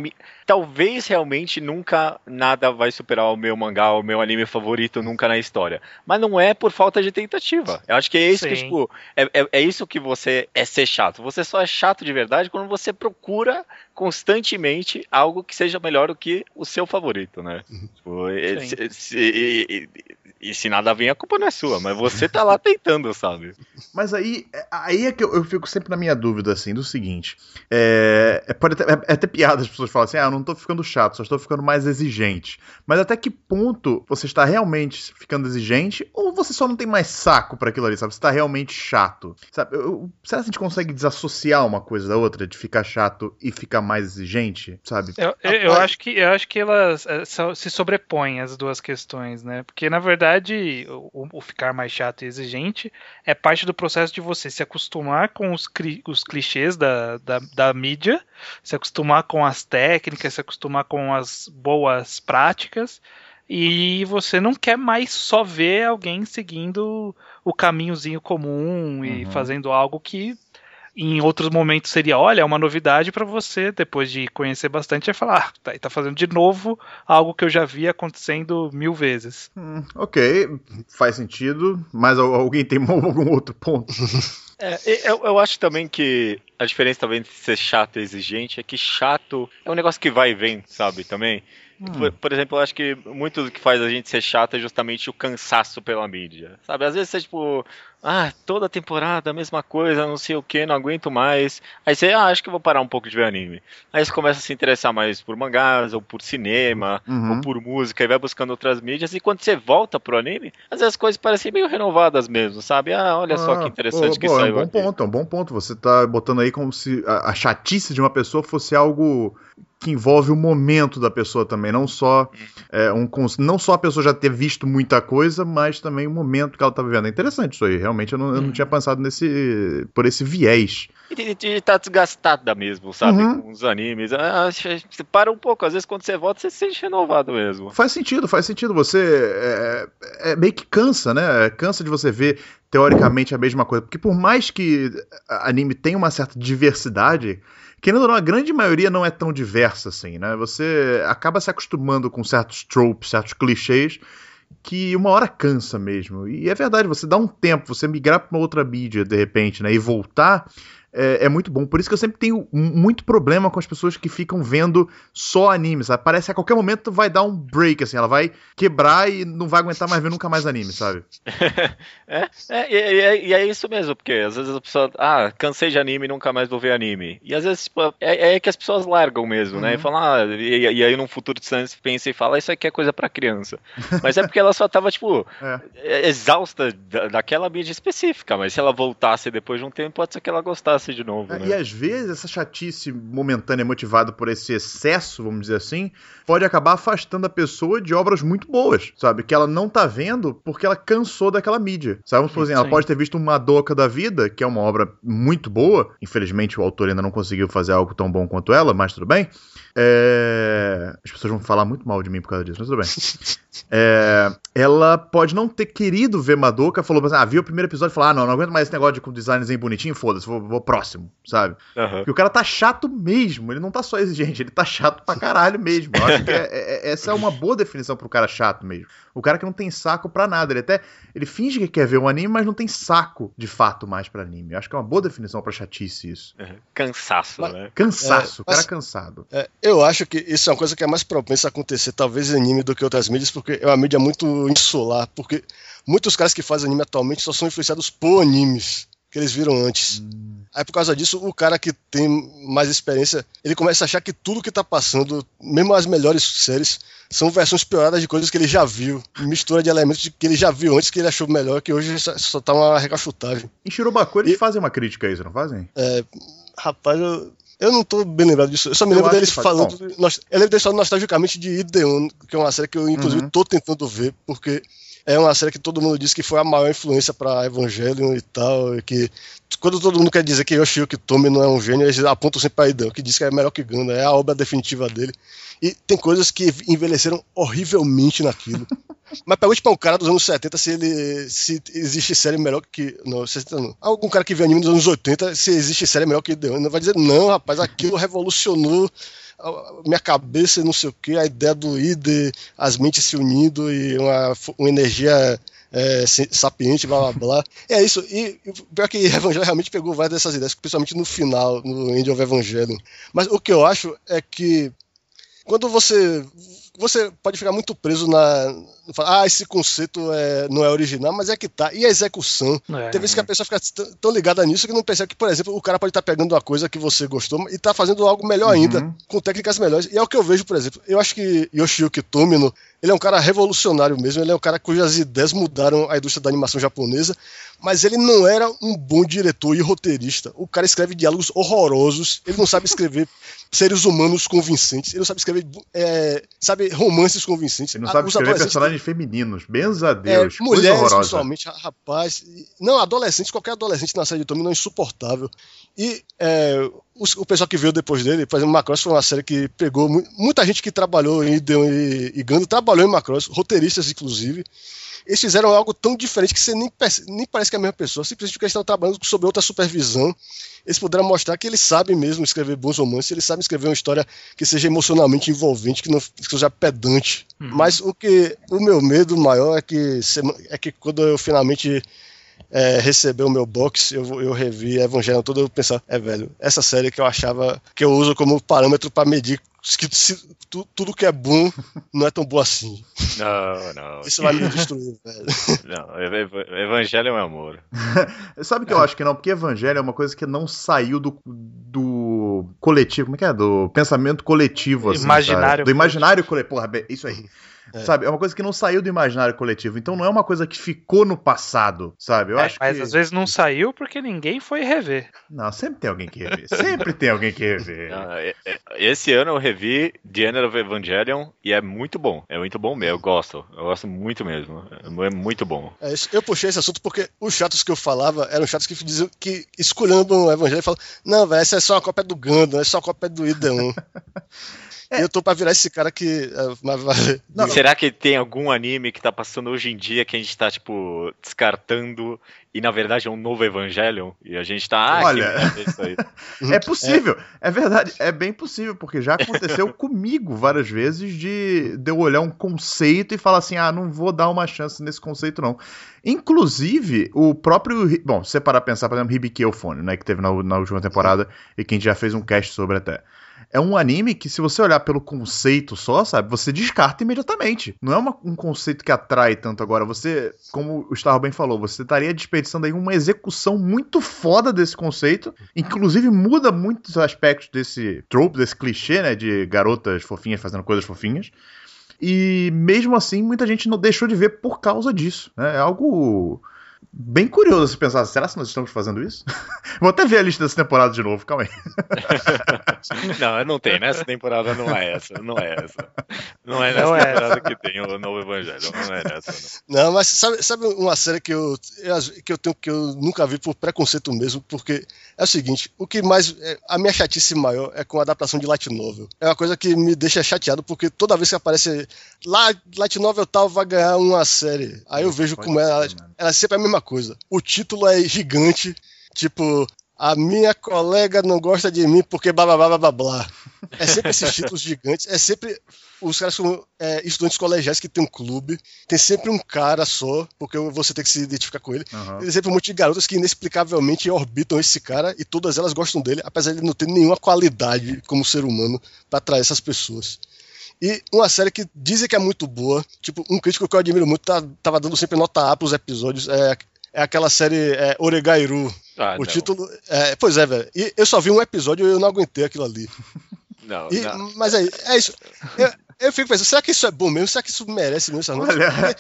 [SPEAKER 4] talvez realmente nunca nada vai superar o meu mangá, o meu anime favorito nunca na história. Mas não é por falta de tentativa. Eu acho que é isso que,
[SPEAKER 5] Sim.
[SPEAKER 4] tipo, é, é, é isso que você é ser chato. Você só é chato de verdade quando você procura constantemente algo que seja melhor do que o seu favorito, né? Tipo, e, se- se- e- e- e se nada vem, a culpa não é sua, mas você tá lá tentando, sabe?
[SPEAKER 2] Mas aí, é- aí é que eu, eu fico sempre na minha dúvida, assim, do seguinte. É, é, pode até, é, é até piada as pessoas falam assim, ah, não tô ficando chato, só estou ficando mais exigente. Mas até que ponto você está realmente ficando exigente ou você só não tem mais saco pra aquilo ali, sabe? Você tá realmente chato. Sabe? Eu- eu- será que a gente consegue desassociar uma coisa da outra, de ficar chato e ficar mais exigente, sabe?
[SPEAKER 5] Eu, eu, eu acho que eu acho que elas eh, só- se sobrepõem as duas questões, né? Porque na verdade o, o ficar mais chato e exigente é parte do processo de você se acostumar com os, cri- os clichês da, da, da mídia, se acostumar com as técnicas, se acostumar com as boas práticas. E você não quer mais só ver alguém seguindo o caminhozinho comum e
[SPEAKER 2] Uhum.
[SPEAKER 5] fazendo algo que em outros momentos seria, olha, é uma novidade pra você, depois de conhecer bastante, vai falar, ah, tá, e tá fazendo de novo algo que eu já vi acontecendo mil vezes.
[SPEAKER 2] Hum, ok, faz sentido, mas al- alguém tem algum outro ponto?
[SPEAKER 4] É, eu, eu acho também que a diferença também entre ser chato e exigente é que chato é um negócio que vai e vem, sabe, também. Por, por exemplo, eu acho que muito do que faz a gente ser chato é justamente o cansaço pela mídia, sabe? Às vezes você, tipo, ah, toda temporada a mesma coisa, não sei o que, não aguento mais. Aí você, ah, acho que vou parar um pouco de ver anime. Aí você começa a se interessar mais por mangás, ou por cinema,
[SPEAKER 2] Uhum.
[SPEAKER 4] ou por música, e vai buscando outras mídias, e quando você volta pro anime, às vezes as coisas parecem meio renovadas mesmo, sabe? Ah, olha só
[SPEAKER 2] Ah,
[SPEAKER 4] que interessante
[SPEAKER 2] boa,
[SPEAKER 4] que
[SPEAKER 2] boa, é um bom
[SPEAKER 4] aqui.
[SPEAKER 2] ponto, é um bom ponto. Você tá botando aí como se a, a chatice de uma pessoa fosse algo que envolve o momento da pessoa também, não só é, um não só a pessoa já ter visto muita coisa, mas também o momento que ela tá vivendo. É interessante isso aí, realmente eu não, eu não tinha pensado nesse por esse viés.
[SPEAKER 4] E de, de tá desgastada mesmo, sabe?
[SPEAKER 2] Uhum.
[SPEAKER 4] Com os animes. Ah, Você para um pouco, às vezes quando você volta, você se sente renovado mesmo.
[SPEAKER 2] Faz sentido, faz sentido. Você é, é meio que cansa, né? Cansa de você ver teoricamente a mesma coisa. Porque por mais que anime tenha uma certa diversidade, querendo ou não, a grande maioria não é tão diversa assim, né? Você acaba se acostumando com certos tropes, certos clichês. Que uma hora cansa mesmo. E é verdade, você dá um tempo, você migrar pra uma outra mídia de repente, né? E voltar é, é muito bom. Por isso que eu sempre tenho mu- muito problema com as pessoas que ficam vendo só anime, sabe? Parece que a qualquer momento vai dar um break, assim, ela vai quebrar e não vai aguentar mais ver nunca mais anime, sabe?
[SPEAKER 4] É, é, e, e é, e é isso mesmo, porque às vezes a pessoa, ah, cansei de anime, nunca mais vou ver anime. E às vezes, tipo, é, é que as pessoas largam mesmo, né? E falam, ah, e, e aí num futuro distante pensa e fala, isso aqui é coisa pra criança. Mas é porque ela só tava, tipo,
[SPEAKER 2] É.
[SPEAKER 4] exausta da- daquela mídia específica, mas se ela voltasse depois de um tempo, pode ser que ela gostasse de novo,
[SPEAKER 2] É,
[SPEAKER 4] né?
[SPEAKER 2] E às vezes essa chatice momentânea motivada por esse excesso, vamos dizer assim, pode acabar afastando a pessoa de obras muito boas, sabe? Que ela não tá vendo porque ela cansou daquela mídia. Sabe? Vamos por exemplo, ela
[SPEAKER 5] Sim.
[SPEAKER 2] pode ter visto uma Doca da Vida, que é uma obra muito boa. Infelizmente o autor ainda não conseguiu fazer algo tão bom quanto ela, mas tudo bem. É, As pessoas vão falar muito mal de mim por causa disso, mas tudo bem. É, Ela pode não ter querido ver Madoka, falou assim, ah, viu o primeiro episódio e falou, ah, não, não aguento mais esse negócio de com designzinho bonitinho, foda-se, vou, vou próximo, sabe?
[SPEAKER 4] Aham.
[SPEAKER 2] Porque o cara tá chato mesmo, ele não tá só exigente, ele tá chato pra caralho mesmo. Eu acho que é- é- essa é uma boa definição pro cara chato mesmo. O cara que não tem saco pra nada, ele até ele finge que quer ver um anime, mas não tem saco de fato mais pra anime. Eu acho que é uma boa definição pra chatice isso.
[SPEAKER 4] Cansaço,
[SPEAKER 3] Mas-
[SPEAKER 4] né?
[SPEAKER 2] Cansaço,
[SPEAKER 3] É,
[SPEAKER 2] o cara
[SPEAKER 3] mas-
[SPEAKER 2] é cansado.
[SPEAKER 3] É, eu acho que isso é uma coisa que é mais propensa a acontecer, talvez em anime, do que outras mídias, porque é uma mídia muito insular. Porque muitos caras que fazem anime atualmente só são influenciados por animes que eles viram antes. Aí por causa disso, o cara que tem mais experiência, ele começa a achar que tudo que tá passando, mesmo as melhores séries, são versões pioradas de coisas que ele já viu. Mistura de elementos que ele já viu antes, que ele achou melhor, que hoje só, só tá uma recachutagem.
[SPEAKER 2] Em Shirobaku eles
[SPEAKER 3] E-
[SPEAKER 2] fazem uma crítica a isso, não fazem?
[SPEAKER 3] Rapaz, eu, eu não tô bem lembrado disso. Eu só me
[SPEAKER 2] Eu
[SPEAKER 3] lembro deles falando. Eu lembro deles falando nostalgicamente de Ideon, que é uma série que eu, inclusive,
[SPEAKER 2] Uhum.
[SPEAKER 3] tô tentando ver, porque é uma série que todo mundo diz que foi a maior influência pra Evangelion e tal. E que quando todo mundo quer dizer que Yoshiyuki Tomi não é um gênio, eles apontam sempre pra Ideon, que diz que é melhor que Ganda, é a obra definitiva dele. E tem coisas que envelheceram horrivelmente naquilo. Mas pergunte pra um cara dos anos 70 se ele. se existe série melhor que. Não, 60 não. Algum cara que vê anime dos anos 80, se existe série melhor que Ideon. Não vai dizer, não, rapaz, aquilo revolucionou minha cabeça e não sei o que, a ideia do ID, as mentes se unindo e uma, uma energia é, sapiente, blá blá blá. É isso. E pior que Evangelho realmente pegou várias dessas ideias, principalmente no final, no End of Evangelion. Mas o que eu acho é que quando você você pode ficar muito preso na falar, ah esse conceito é, não é original mas é que tá e a execução
[SPEAKER 5] É.
[SPEAKER 3] tem vezes que a pessoa fica tão ligada nisso que não percebe que por exemplo o cara pode estar pegando uma coisa que você gostou e tá fazendo algo melhor ainda com técnicas melhores e é o que eu vejo por exemplo eu acho que Yoshiyuki Tomino ele é um cara revolucionário mesmo ele é um cara cujas ideias mudaram a indústria da animação japonesa mas ele não era um bom diretor e roteirista o cara escreve diálogos horrorosos ele não sabe escrever seres humanos convincentes. Ele não sabe escrever, é, sabe, romances convincentes.
[SPEAKER 2] Ele não sabe escrever
[SPEAKER 3] adolescentes-
[SPEAKER 2] personagens femininos. Benza a
[SPEAKER 3] é,
[SPEAKER 2] Deus. coisa
[SPEAKER 3] mulheres,
[SPEAKER 2] horrorosa.
[SPEAKER 3] principalmente, ra- rapaz. Não, adolescentes, qualquer adolescente na série de Tommy não é insuportável. E é, os- o pessoal que veio depois dele, por exemplo, Macross foi uma série que pegou mu- muita gente que trabalhou em Ideon e, e Gando, trabalhou em Macross, roteiristas inclusive. Eles fizeram algo tão diferente que você nem, nem parece que é a mesma pessoa, simplesmente porque eles estão trabalhando sob outra supervisão. Eles puderam mostrar que eles sabem mesmo escrever bons romances, eles sabem escrever uma história que seja emocionalmente envolvente, que não que seja pedante. Mas o que o meu medo maior é que é que quando eu finalmente é, receber o meu box, eu, eu revi Evangelho todo eu pensar, é velho, essa série que eu achava que eu uso como parâmetro para medir que se- tu- tudo que é bom não é tão bom assim.
[SPEAKER 4] Não, não.
[SPEAKER 3] Isso vai me destruir, velho.
[SPEAKER 4] Não, Ev- Ev- Evangelho é um amor.
[SPEAKER 2] Sabe que eu acho que não? Porque evangelho é uma coisa que não saiu do, do coletivo. Como é que é? Do pensamento coletivo. Assim,
[SPEAKER 5] Imaginário
[SPEAKER 2] sabe? Do imaginário coletivo. Porra, isso aí.
[SPEAKER 3] É.
[SPEAKER 2] Sabe? É uma coisa que não saiu do imaginário coletivo. Então não é uma coisa que ficou no passado, sabe? Eu
[SPEAKER 5] É,
[SPEAKER 2] acho
[SPEAKER 5] mas
[SPEAKER 2] que.
[SPEAKER 5] às vezes não saiu porque ninguém foi rever.
[SPEAKER 2] Não, sempre tem alguém que rever. Sempre tem alguém que rever.
[SPEAKER 4] É- é- Esse ano eu revi The End of Evangelion e é muito bom. É muito bom mesmo. Eu gosto. Eu gosto muito mesmo. É muito bom.
[SPEAKER 3] É. Eu puxei esse assunto porque os chatos que eu falava eram chatos que diziam que escolhendo o evangelho e falam: Não, velho, essa é só uma cópia do Gundam, é só uma cópia do Ida 1. E eu tô pra virar esse cara que. é,
[SPEAKER 2] Não,
[SPEAKER 4] Será que tem algum anime que tá passando hoje em dia que a gente tá, tipo, descartando e na verdade é um novo Evangelion? E a gente tá. Ah,
[SPEAKER 2] Olha.
[SPEAKER 4] é isso aí.
[SPEAKER 2] É possível, é. verdade, é bem possível, porque já aconteceu comigo várias vezes de, de eu olhar um conceito e falar assim: ah, não vou dar uma chance nesse conceito, não. Inclusive, o próprio. Bom, se você parar pra pensar, por exemplo, Hibiki Euphone, né, que teve na, na última temporada e que a gente já fez um cast sobre até. É um anime que, se você olhar pelo conceito só, sabe, você descarta imediatamente. Não é uma- um conceito que atrai tanto agora. Você, como o Starro bem falou, você estaria desperdiçando aí uma execução muito foda desse conceito. Inclusive, muda muitos aspectos desse trope, desse clichê, né, de garotas fofinhas fazendo coisas fofinhas. E mesmo assim, muita gente não deixou de ver por causa disso. né? É algo bem curioso se pensar, será que nós estamos fazendo isso? Vou até ver a lista dessa temporada de novo, calma aí.
[SPEAKER 4] Não, não tem. Nessa temporada não é essa. Não é essa. Não é nessa
[SPEAKER 5] Não é
[SPEAKER 4] temporada que tem o novo Evangelho. Não é nessa. Não.
[SPEAKER 3] Não, mas sabe, sabe uma série que eu, que eu tenho que eu nunca vi por preconceito mesmo, porque é o seguinte, o que mais é, a minha chatice maior é com a adaptação de light novel. É uma coisa que me deixa chateado porque toda vez que aparece lá light novel tal vai ganhar uma série. Aí eu vejo
[SPEAKER 2] Pode
[SPEAKER 3] como ela,
[SPEAKER 2] ser, mano.
[SPEAKER 3] ela é sempre a mesma coisa. O título é gigante, tipo a minha colega não gosta de mim porque blá blá blá blá blá. É sempre esses títulos gigantes, é sempre os caras são é, estudantes colegiais que tem um clube, tem sempre um cara só, porque você tem que se identificar com ele.
[SPEAKER 2] Aham.
[SPEAKER 3] Tem sempre um monte de garotas que inexplicavelmente orbitam esse cara e todas elas gostam dele, apesar de ele não ter nenhuma qualidade como ser humano pra atrair essas pessoas. E uma série que dizem que é muito boa, tipo, um crítico que eu admiro muito, tá, tava dando sempre nota A pros episódios, é, é aquela série é, Oregairu.
[SPEAKER 4] Ah,
[SPEAKER 3] o
[SPEAKER 4] não.
[SPEAKER 3] título. É, pois é, velho. E eu só vi um episódio e eu não aguentei aquilo ali.
[SPEAKER 4] Não,
[SPEAKER 3] E-
[SPEAKER 4] não.
[SPEAKER 3] mas aí, é isso. Eu, eu fico pensando, será que isso é bom mesmo? Será que isso merece mesmo essa nota?
[SPEAKER 2] Olha,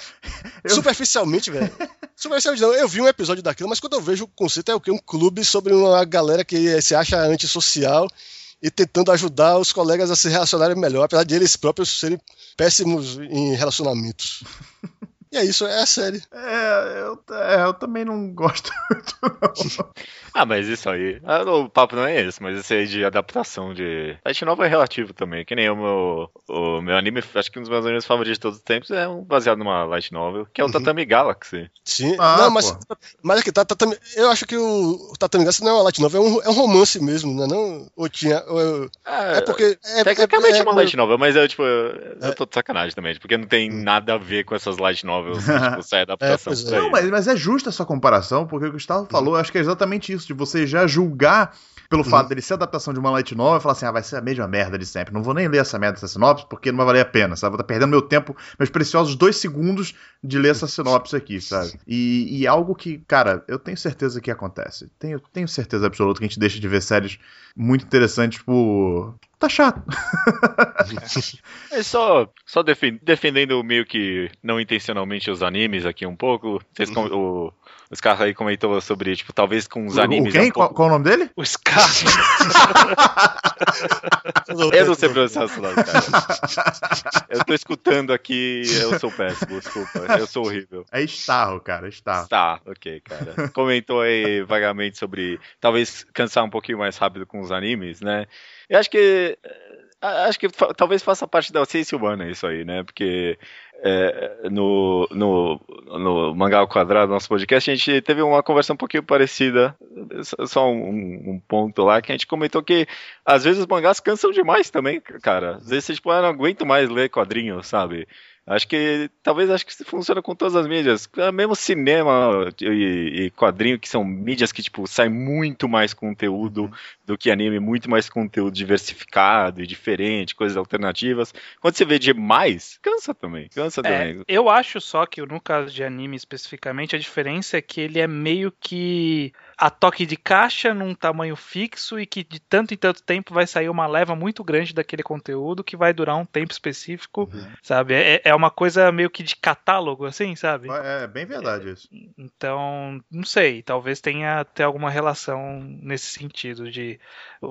[SPEAKER 2] eu-
[SPEAKER 3] Superficialmente, velho. Superficialmente não. Eu vi um episódio daquilo, mas quando eu vejo o conceito é o quê? Um clube sobre uma galera que se acha antissocial e tentando ajudar os colegas a se relacionarem melhor, apesar de eles próprios serem péssimos em relacionamentos. E é isso, é a série.
[SPEAKER 2] É, eu, é, eu também não gosto muito, não.
[SPEAKER 4] Ah, mas isso aí. ah, o papo não é esse, mas esse aí de adaptação de. Light novel é relativo também. Que nem o meu, o meu anime, acho que um dos meus animes favoritos de todos os tempos é um baseado numa light novel, que é o
[SPEAKER 3] Uhum.
[SPEAKER 4] Tatami Galaxy.
[SPEAKER 3] Sim.
[SPEAKER 2] Ah,
[SPEAKER 3] não, mas,
[SPEAKER 2] pô.
[SPEAKER 3] mas aqui, tá, tatami, eu acho que o, o Tatami Galaxy não é uma light novel, é um, é um romance mesmo, né? Não, ou tinha. ou-
[SPEAKER 4] Ah,
[SPEAKER 3] é porque. É,
[SPEAKER 4] Tecnicamente é,
[SPEAKER 3] é,
[SPEAKER 4] uma
[SPEAKER 3] é,
[SPEAKER 4] light novel, mas eu, tipo, eu
[SPEAKER 3] É.
[SPEAKER 4] tô de sacanagem também, porque não tem nada a ver com essas light novels, que, tipo, sai adaptação
[SPEAKER 3] é.
[SPEAKER 2] Não, mas, mas é justa essa comparação, porque o que o Gustavo falou, eu acho que é exatamente isso, de você já julgar pelo fato dele ser adaptação de uma light novel e falar assim, ah, vai ser a mesma merda de sempre, não vou nem ler essa merda dessa sinopse, porque não vai valer a pena, sabe? Vou estar perdendo meu tempo, meus preciosos dois segundos de ler essa sinopse aqui, sabe? E, e algo que, cara, eu tenho certeza que acontece. Tenho, tenho certeza absoluta que a gente deixa de ver séries muito interessantes por... Tá chato.
[SPEAKER 4] É só, só defen- defendendo meio que não intencionalmente os animes aqui um pouco. Vocês com- o, os caras aí comentou sobre, tipo, talvez com os
[SPEAKER 2] O-
[SPEAKER 4] animes.
[SPEAKER 2] o
[SPEAKER 4] é
[SPEAKER 2] quem?
[SPEAKER 4] um
[SPEAKER 2] Qual,
[SPEAKER 4] pouco...
[SPEAKER 2] qual o nome dele?
[SPEAKER 5] O Scar.
[SPEAKER 4] Eu não sei pronunciar esse nome, cara. Eu tô escutando aqui, eu sou péssimo, desculpa. Eu sou horrível.
[SPEAKER 2] É Starro, cara, Starro.
[SPEAKER 4] Tá, ok, cara. Comentou aí vagamente sobre talvez cansar um pouquinho mais rápido com os animes, né? Eu acho que. eh, Acho que talvez faça parte da ciência humana isso aí, né? Porque é, no, no, no Mangá ao Quadrado, nosso podcast, a gente teve uma conversa um pouquinho parecida. Só- um, um ponto lá que a gente comentou que às vezes os mangás cansam demais também, cara. Às vezes você, tipo, ah, não aguento mais ler quadrinhos, sabe? Acho que talvez acho que isso funciona com todas as mídias. É, Mesmo cinema e, e quadrinho, que são mídias que tipo sai muito mais conteúdo do que anime, muito mais conteúdo diversificado e diferente, coisas alternativas. Quando você vê demais, cansa também. Cansa
[SPEAKER 5] É,
[SPEAKER 4] também.
[SPEAKER 5] eu acho só que no caso de anime especificamente, a diferença é que ele é meio que a toque de caixa num tamanho fixo e que de tanto em tanto tempo vai sair uma leva muito grande daquele conteúdo que vai durar um tempo específico, sabe? É, é uma coisa meio que de catálogo, assim, sabe?
[SPEAKER 2] É, é bem verdade isso.
[SPEAKER 5] Então, não sei, talvez tenha até alguma relação nesse sentido de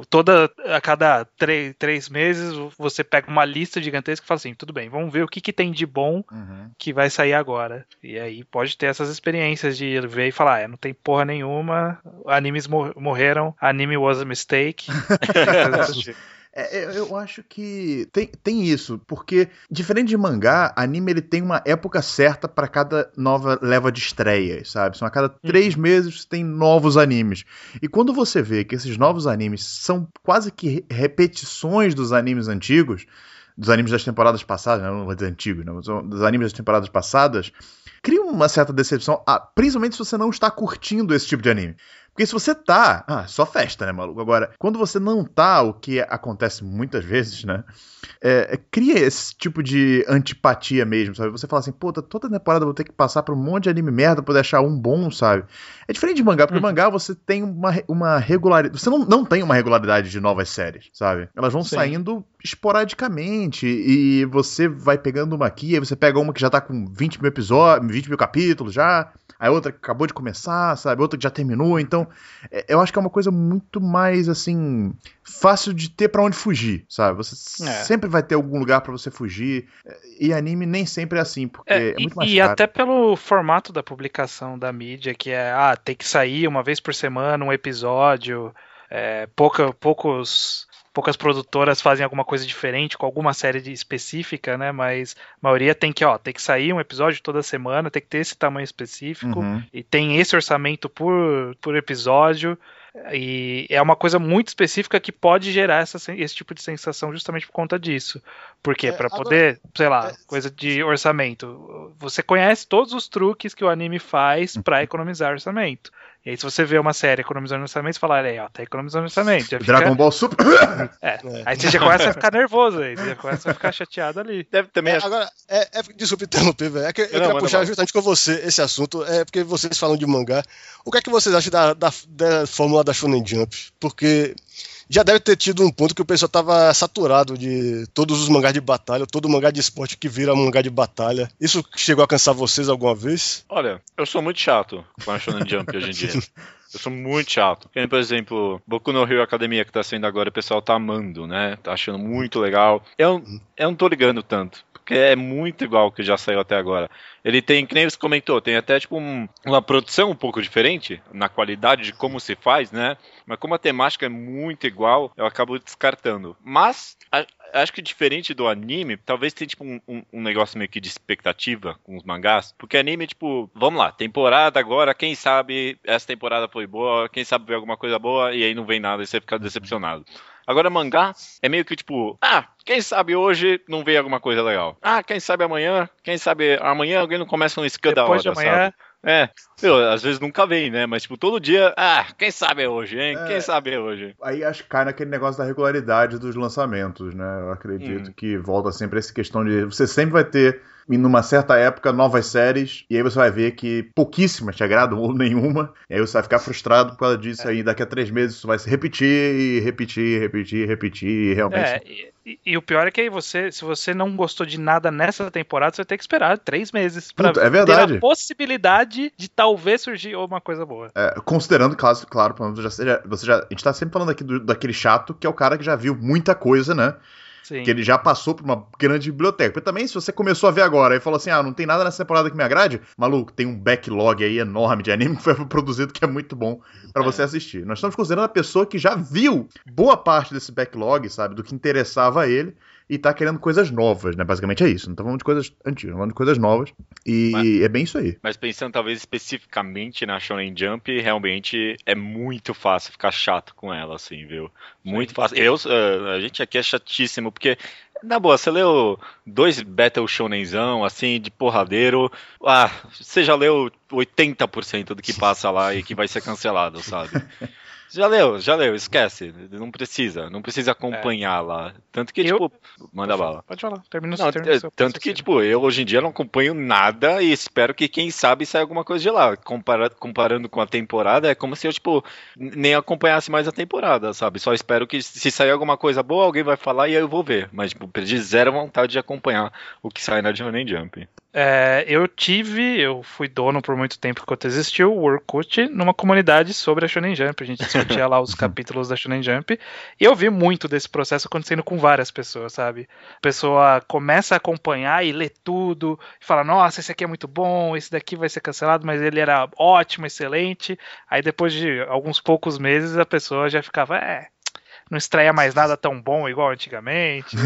[SPEAKER 5] toda a cada três, três meses você pega uma lista gigantesca e fala assim, tudo bem, vamos ver o que, que tem de bom
[SPEAKER 2] Uhum.
[SPEAKER 5] que vai sair agora. E aí pode ter essas experiências de ver e falar, é, não tem porra nenhuma, animes mor- morreram, anime was a mistake.
[SPEAKER 2] É, eu, acho que tem, tem isso, porque diferente de mangá, anime ele tem uma época certa pra cada nova leva de estreias, sabe? São a cada três meses tem novos animes. E quando você vê que esses novos animes são quase que re- repetições dos animes antigos, dos animes das temporadas passadas, né? não vou dizer antigos, não, mas dos animes das temporadas passadas, cria uma certa decepção, ah, principalmente se você não está curtindo esse tipo de anime. Porque se você tá, ah, só festa, né, maluco? Agora, quando você não tá, o que acontece muitas vezes, né? é, é, cria esse tipo de antipatia mesmo, sabe? Você fala assim, pô, tá- toda temporada eu vou ter que passar por um monte de anime merda pra poder achar um bom, sabe? É diferente de mangá, porque mangá você tem uma, uma regularidade. Você não, não tem uma regularidade de novas séries, sabe? Elas vão
[SPEAKER 5] Sim.
[SPEAKER 2] saindo esporadicamente e você vai pegando uma aqui, aí você pega uma que já tá com 20 mil episódios, 20 mil capítulos já, aí outra que acabou de começar, sabe? Outra que já terminou, então é, eu acho que é uma coisa muito mais assim fácil de ter pra onde fugir, sabe? Você
[SPEAKER 5] É.
[SPEAKER 2] sempre vai ter algum lugar pra você fugir. E anime nem sempre é assim, porque é,
[SPEAKER 5] É, e
[SPEAKER 2] muito mais
[SPEAKER 5] e
[SPEAKER 2] caro.
[SPEAKER 5] até pelo formato da publicação da mídia, que é, ah, tem que sair uma vez por semana um episódio, é, pouca, poucos, poucas produtoras fazem alguma coisa diferente com alguma série de- específica, né? Mas a maioria tem que, ó, tem que sair um episódio toda semana, tem que ter esse tamanho específico
[SPEAKER 2] Uhum.
[SPEAKER 5] e tem esse orçamento por, por episódio. E é uma coisa muito específica que pode gerar essa, esse tipo de sensação justamente por conta disso. Porque
[SPEAKER 3] É,
[SPEAKER 5] para
[SPEAKER 3] agora-
[SPEAKER 5] poder, sei lá,
[SPEAKER 3] é-
[SPEAKER 5] coisa de orçamento, você conhece todos os truques que o anime faz para economizar orçamento. E aí, se você vê uma série economizando orçamento, você fala, aí, ó, tá economizando orçamento. Já fica-
[SPEAKER 2] Dragon Ball Super.
[SPEAKER 5] é. Aí você já começa a ficar nervoso aí, você já começa a ficar chateado ali.
[SPEAKER 4] Deve também.
[SPEAKER 3] É, agora, é, é, desculpa interromper, velho. É que eu
[SPEAKER 4] Não,
[SPEAKER 3] queria puxar
[SPEAKER 4] bala.
[SPEAKER 3] justamente com você esse assunto, é porque vocês falam de mangá. O que é que vocês acham da, da, da fórmula da Shonen Jump? Porque já deve ter tido um ponto que o pessoal tava saturado de todos os mangás de batalha, todo mangá de esporte que vira mangá de batalha. Isso chegou a cansar vocês alguma vez?
[SPEAKER 4] Olha, eu sou muito chato com a Shonen Jump hoje em dia. Eu sou muito chato. Por exemplo, Boku no Hero Academia que tá saindo agora, o pessoal tá amando, né? Tá achando muito legal. Eu, eu não tô ligando tanto. Porque é muito igual ao que já saiu até agora. Ele tem, que nem você comentou, tem até tipo um- uma produção um pouco diferente na qualidade de como se faz, né? Mas como a temática é muito igual, eu acabo descartando. Mas a- acho que diferente do anime, talvez tenha tipo um, um- um negócio meio que de expectativa com os mangás. Porque anime, tipo, vamos lá, temporada agora, quem sabe essa temporada foi boa, quem sabe veio alguma coisa boa e aí não vem nada e você fica decepcionado. Agora, mangá é meio que tipo, ah, quem sabe hoje não veio alguma coisa legal. Ah, quem sabe amanhã, quem sabe amanhã alguém não começa um scan da hora,
[SPEAKER 5] Depois de amanhã,
[SPEAKER 4] sabe? É, meu, às vezes nunca vem, né? Mas tipo, todo dia, ah, quem sabe é hoje, hein?
[SPEAKER 2] É.
[SPEAKER 4] Quem sabe é hoje.
[SPEAKER 2] Aí acho que cai naquele negócio da regularidade dos lançamentos, né? Eu acredito
[SPEAKER 4] Hum.
[SPEAKER 2] que volta sempre essa questão de você sempre vai ter, em numa certa época, novas séries, e aí você vai ver que pouquíssimas te agradam ou nenhuma, e aí você vai ficar frustrado por causa disso, aí daqui a três meses isso vai se repetir, e repetir, repetir, repetir, e realmente.
[SPEAKER 5] É, e, e- e o pior é que aí você, se você não gostou de nada nessa temporada, você vai ter que esperar três meses pra
[SPEAKER 2] Puta, é verdade.
[SPEAKER 5] ter a possibilidade de talvez surgir uma coisa boa.
[SPEAKER 2] É, considerando, claro, claro menos já seja, você já, a gente tá sempre falando aqui do- daquele chato que é o cara que já viu muita coisa, né?
[SPEAKER 5] Sim.
[SPEAKER 2] Que ele já passou por uma grande biblioteca. Porque também, se você começou a ver agora e falou assim: ah, não tem nada nessa temporada que me agrade, maluco, tem um backlog aí enorme de anime que foi produzido que é muito bom pra você assistir. Nós estamos considerando a pessoa que já viu boa parte desse backlog, sabe, do que interessava a ele. E tá querendo coisas novas, né? Basicamente é isso. Não tá falando de coisas antigas, tá falando de coisas novas. E
[SPEAKER 4] Mas-
[SPEAKER 2] é bem isso aí.
[SPEAKER 4] Mas pensando talvez especificamente na Shonen Jump, realmente é muito fácil ficar chato com ela, assim, viu? Muito fácil. Eu, eh, a gente aqui é chatíssimo, porque, na boa, você leu dois Battle Shonenzão, assim, de porradeiro, ah, você já leu 80% do que passa lá e que vai ser cancelado, sabe? Já leu, já leu, esquece. Não precisa, não precisa acompanhar lá. Tanto que,
[SPEAKER 5] Eu-
[SPEAKER 4] tipo, manda bala.
[SPEAKER 5] Pode falar, termina
[SPEAKER 4] Não,
[SPEAKER 5] termina
[SPEAKER 4] é, tanto que, tipo, eu hoje em dia não acompanho nada e espero que, quem sabe, saia alguma coisa de lá. Compara- comparando com a temporada, é como se eu, tipo, nem acompanhasse mais a temporada, sabe? Só espero que, se sair alguma coisa boa, alguém vai falar e aí eu vou ver. Mas, tipo, perdi zero vontade de acompanhar o que sai na Shonen Jump.
[SPEAKER 5] É, eu tive, eu fui dono por muito tempo enquanto existiu o Orkut numa comunidade sobre a Shonen Jump. A gente discutia lá os capítulos da Shonen Jump. E eu vi muito desse processo acontecendo com várias pessoas, sabe? A pessoa começa a acompanhar e lê tudo, e fala: Nossa, esse aqui é muito bom, esse daqui vai ser cancelado, mas ele era ótimo, excelente. Aí depois de alguns poucos meses a pessoa já ficava: É. Não estreia mais nada tão bom igual antigamente.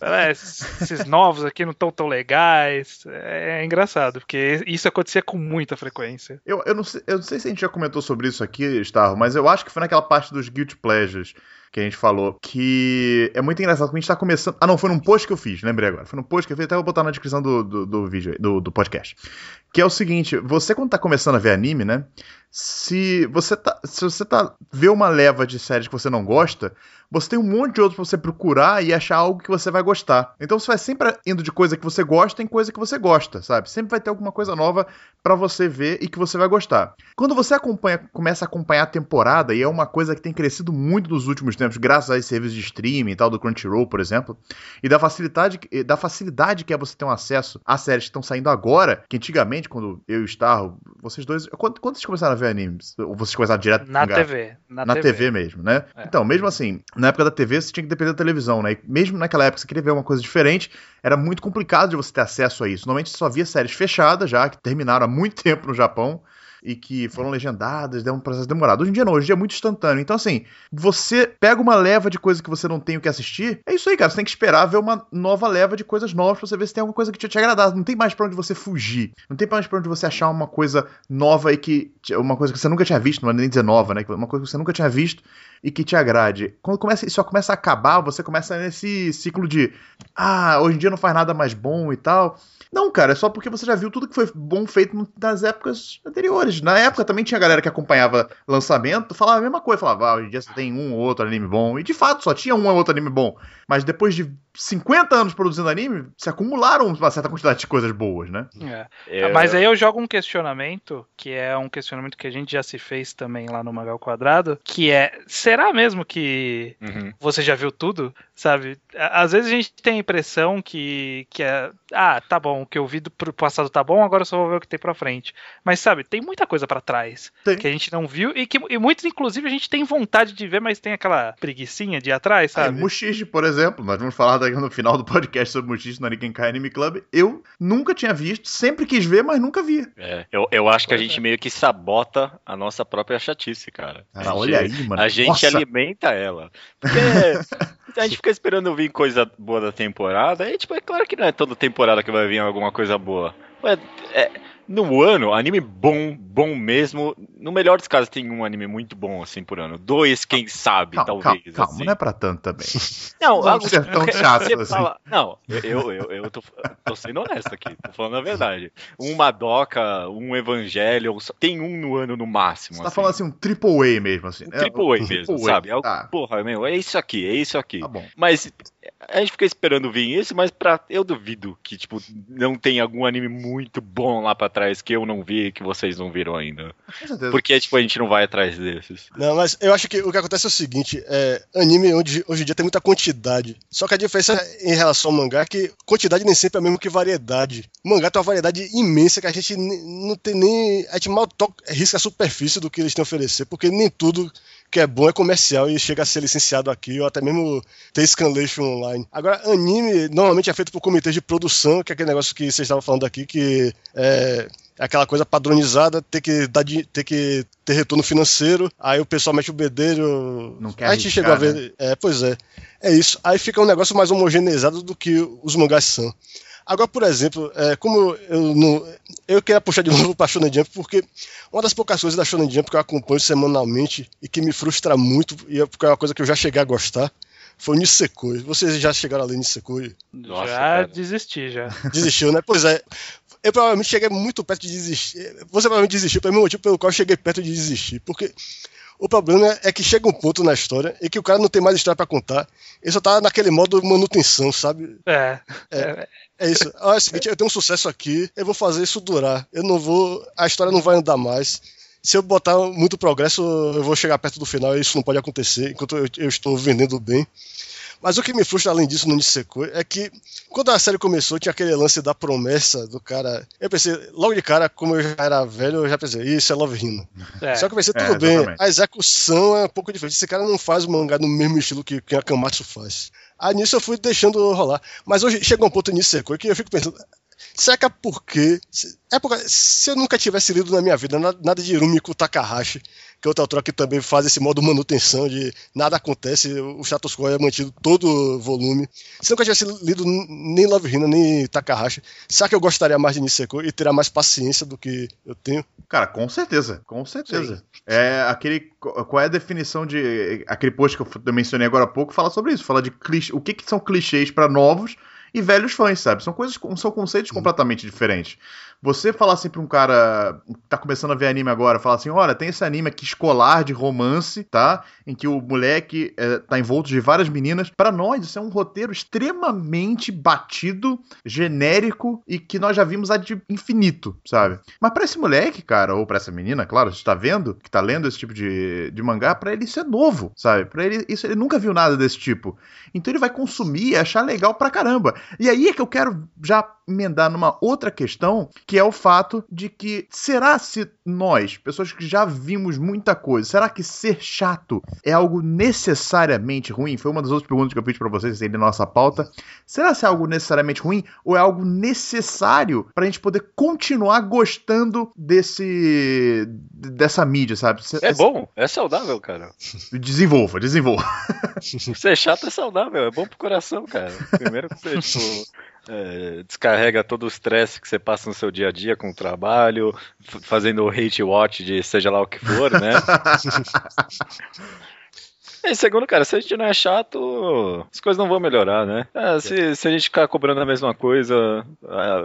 [SPEAKER 5] É, esses novos aqui não estão tão legais. É, engraçado, porque isso acontecia com muita frequência.
[SPEAKER 2] Eu, eu, não sei, eu não sei se a gente já comentou sobre isso aqui, Starro, mas eu acho que foi naquela parte dos Guilty Pleasures que a gente falou, que é muito engraçado, porque a gente tá começando... Ah, não, foi num post que eu fiz, lembrei agora. Foi num post que eu fiz, até vou botar na descrição do, do, do vídeo, do, do podcast. Que é o seguinte, você quando tá começando a ver anime, né, se você tá, se você tá, vê uma leva de séries que você não gosta, você tem um monte de outros pra você procurar e achar algo que você vai gostar. Então você vai sempre indo de coisa que você gosta em coisa que você gosta, sabe? Sempre vai ter alguma coisa nova pra você ver e que você vai gostar. Quando você acompanha, começa a acompanhar a temporada, e é uma coisa que tem crescido muito nos últimos tempos, graças a esse serviço de streaming e tal, do Crunchyroll, por exemplo, e da facilidade, da facilidade que é você ter um acesso a séries que estão saindo agora, que antigamente, quando eu e o Starro, vocês dois. Quando, quando vocês começaram a ver animes? Ou vocês começaram direto
[SPEAKER 5] Na
[SPEAKER 2] mangá?
[SPEAKER 5] TV. Na,
[SPEAKER 2] na TV. mesmo, né?
[SPEAKER 5] É.
[SPEAKER 2] Então, mesmo assim, na época da TV você tinha que depender da televisão, né? E mesmo naquela época você queria ver uma coisa diferente, era muito complicado de você ter acesso a isso. Normalmente você só via séries fechadas já, que terminaram há muito tempo no Japão e que foram legendadas, deu um processo demorado. Hoje em dia não, hoje em dia é muito instantâneo. Então, assim, você pega uma leva de coisa que você não tem o que assistir, é isso aí, cara. Você tem que esperar ver uma nova leva de coisas novas pra você ver se tem alguma coisa que te, te agradar. Não tem mais pra onde você fugir. Não tem mais pra onde você achar uma coisa nova e que. Uma coisa que você nunca tinha visto, não é nem dizer nova, né? Uma coisa que você nunca tinha visto e que te agrade. Quando começa, isso só começa a acabar, você começa nesse ciclo de ah, hoje em dia não faz nada mais bom e tal. Não, cara, é só porque você já viu tudo que foi bom feito nas épocas anteriores. Na época também tinha galera que acompanhava lançamento, falava a mesma coisa, falava, ah, hoje em dia você tem um ou outro anime bom. E de fato, só tinha um ou outro anime bom. Mas depois de 50 anos produzindo anime, se acumularam uma certa quantidade de coisas boas, né?
[SPEAKER 5] É.
[SPEAKER 4] É,
[SPEAKER 5] Mas aí eu jogo um questionamento, que é um questionamento que a gente já se fez também lá no Magal Quadrado, que é, será mesmo que
[SPEAKER 4] Uhum.
[SPEAKER 5] você já viu tudo? Sabe? Às vezes a gente tem a impressão que, que é, ah, tá bom, o que eu vi do pro passado tá bom, agora eu só vou ver o que tem pra frente. Mas sabe, tem muita coisa pra trás
[SPEAKER 2] Tem.
[SPEAKER 5] que a gente não viu e que e muitos, inclusive, a gente tem vontade de ver, mas tem aquela preguicinha de ir atrás,
[SPEAKER 2] Aí,
[SPEAKER 5] sabe?
[SPEAKER 2] Mushishi, por exemplo, nós vamos falar daqui no final do podcast sobre Mushishi no Arikenkai Anime Club. Eu nunca tinha visto, sempre quis ver, mas nunca vi.
[SPEAKER 4] É, eu, eu acho que a gente meio que sabota a nossa própria chatice, cara. A
[SPEAKER 2] Cara,
[SPEAKER 4] gente-
[SPEAKER 2] olha aí, mano.
[SPEAKER 4] A gente
[SPEAKER 2] Nossa.
[SPEAKER 4] alimenta ela. Porque a gente fica esperando vir coisa boa da temporada. E, tipo, é claro que não é toda temporada que vai vir alguma coisa boa. Mas, é, no ano, anime bom, bom mesmo. No melhor dos casos, tem um anime muito bom, assim, por ano. Dois, quem sabe,
[SPEAKER 2] Calma,
[SPEAKER 4] talvez.
[SPEAKER 2] calma, calma,
[SPEAKER 4] assim.
[SPEAKER 2] não é pra tanto também.
[SPEAKER 4] Não, algo-
[SPEAKER 2] ser tão chato assim.
[SPEAKER 4] fala- Não, eu, eu, eu, tô, tô sendo honesto aqui, tô falando a verdade. Um Madoka, um Evangelho, tem um no ano no máximo.
[SPEAKER 2] Você tá falando assim, um triple A mesmo, assim.
[SPEAKER 4] um
[SPEAKER 2] né?
[SPEAKER 4] triple A mesmo,
[SPEAKER 2] Triple A,
[SPEAKER 4] sabe? É o-
[SPEAKER 2] Tá,
[SPEAKER 4] Porra, meu, é isso aqui, é isso aqui.
[SPEAKER 2] tá bom.
[SPEAKER 4] Mas a gente fica esperando vir isso, mas pra, eu duvido que, tipo, não tem algum anime muito bom lá pra trás que eu não vi, que vocês não viram ainda. Porque, tipo, a gente não vai atrás desses.
[SPEAKER 3] Não, mas eu acho que o que acontece é o seguinte: é, anime hoje, hoje em dia tem muita quantidade. Só que a diferença em relação ao mangá é que quantidade nem sempre é a mesma que variedade. O mangá tem uma variedade imensa que a gente não tem nem. A gente mal toca, risca a superfície do que eles têm a oferecer, porque nem tudo que é bom é comercial e chega a ser licenciado aqui, ou até mesmo ter scanlation online. Agora, anime normalmente é feito por comitês de produção, que é aquele negócio que vocês estavam falando aqui, que é é aquela coisa padronizada, ter que, dar, ter que ter retorno financeiro, aí o pessoal mete o bedelho.
[SPEAKER 2] Não quer
[SPEAKER 3] a gente
[SPEAKER 2] arriscar,
[SPEAKER 3] chegou a ver.
[SPEAKER 2] né?
[SPEAKER 3] É, pois é. É isso. Aí fica um negócio mais homogeneizado do que os mangás são. Agora, por exemplo, é, como eu não. Eu queria puxar de novo pra Shonen Jump, porque uma das poucas coisas da Shonen Jump que eu acompanho semanalmente e que me frustra muito, e é porque é uma coisa que eu já cheguei a gostar, foi o Nisekoi. Vocês já chegaram a ler Nisekoi?
[SPEAKER 5] Já
[SPEAKER 4] cara.
[SPEAKER 5] desisti, já.
[SPEAKER 3] Desistiu, né? Pois é. eu provavelmente cheguei muito perto de desistir. Você provavelmente desistiu pelo mesmo motivo pelo qual eu cheguei perto de desistir. Porque o problema é que chega um ponto na história em que o cara não tem mais história pra contar. Ele só tá naquele modo manutenção, sabe?
[SPEAKER 5] É.
[SPEAKER 3] É. É isso. Ah, é o seguinte, eu tenho um sucesso aqui, eu vou fazer isso durar. Eu não vou. A história não vai andar mais. Se eu botar muito progresso, eu vou chegar perto do final e isso não pode acontecer enquanto eu, eu estou vendendo bem. Mas o que me frustra além disso no Nisekoi é que quando a série começou tinha aquele lance da promessa do cara. Eu pensei, logo de cara, como eu já era velho, eu já pensei, isso é Love Hino.
[SPEAKER 5] É.
[SPEAKER 3] Só que eu pensei,
[SPEAKER 2] É,
[SPEAKER 3] tudo bem,
[SPEAKER 2] exatamente.
[SPEAKER 3] a execução é um pouco diferente. Esse cara não faz o mangá no mesmo estilo que, que a Kamatsu faz. Aí nisso eu fui deixando rolar. Mas hoje chega um ponto nisso que eu fico pensando. Será que é porque. É porque se eu nunca tivesse lido na minha vida nada, de Rumiko Takahashi, que é outro autor que também faz esse modo manutenção de nada acontece, o status quo é mantido todo o volume. Se eu nunca tivesse lido nem Love Hina, nem Takahashi, será que eu gostaria mais de Niseko e teria mais paciência do que eu tenho?
[SPEAKER 2] Cara, com certeza, com certeza. É aquele. Qual é a definição de. Aquele post que eu mencionei agora há pouco fala sobre isso. Fala de clichê, o que, que são clichês pra novos e velhos fãs, sabe? São coisas, são conceitos completamente diferentes. Você falar assim pra um cara que tá começando a ver anime agora, falar assim: olha, tem esse anime aqui escolar de romance, tá? Em que o moleque é, tá envolto de várias meninas. Pra nós, isso é um roteiro extremamente batido, genérico e que nós já vimos há de infinito, sabe? Mas pra esse moleque, cara, ou pra essa menina, claro, você tá vendo, que tá lendo esse tipo de, de mangá, pra ele isso é novo, sabe? Pra ele, isso, ele nunca viu nada desse tipo. Então ele vai consumir e achar legal pra caramba. E aí é que eu quero já emendar numa outra questão, que é o fato de que será se nós, pessoas que já vimos muita coisa, será que ser chato é algo necessariamente ruim? Foi uma das outras perguntas que eu fiz pra vocês aí na nossa pauta. Será se é algo necessariamente ruim ou é algo necessário pra gente poder continuar gostando desse dessa mídia, sabe?
[SPEAKER 4] É bom, é saudável, cara.
[SPEAKER 2] Desenvolva, desenvolva.
[SPEAKER 4] Ser chato é saudável, é bom pro coração, cara. Primeiro que você, tipo, é, descarrega todo o estresse que você passa no seu dia a dia com o trabalho, fazendo o hate watch de seja lá o que for, né? E segundo, cara, se a gente não é chato, as coisas não vão melhorar, né? É, se, se a gente ficar cobrando a mesma coisa,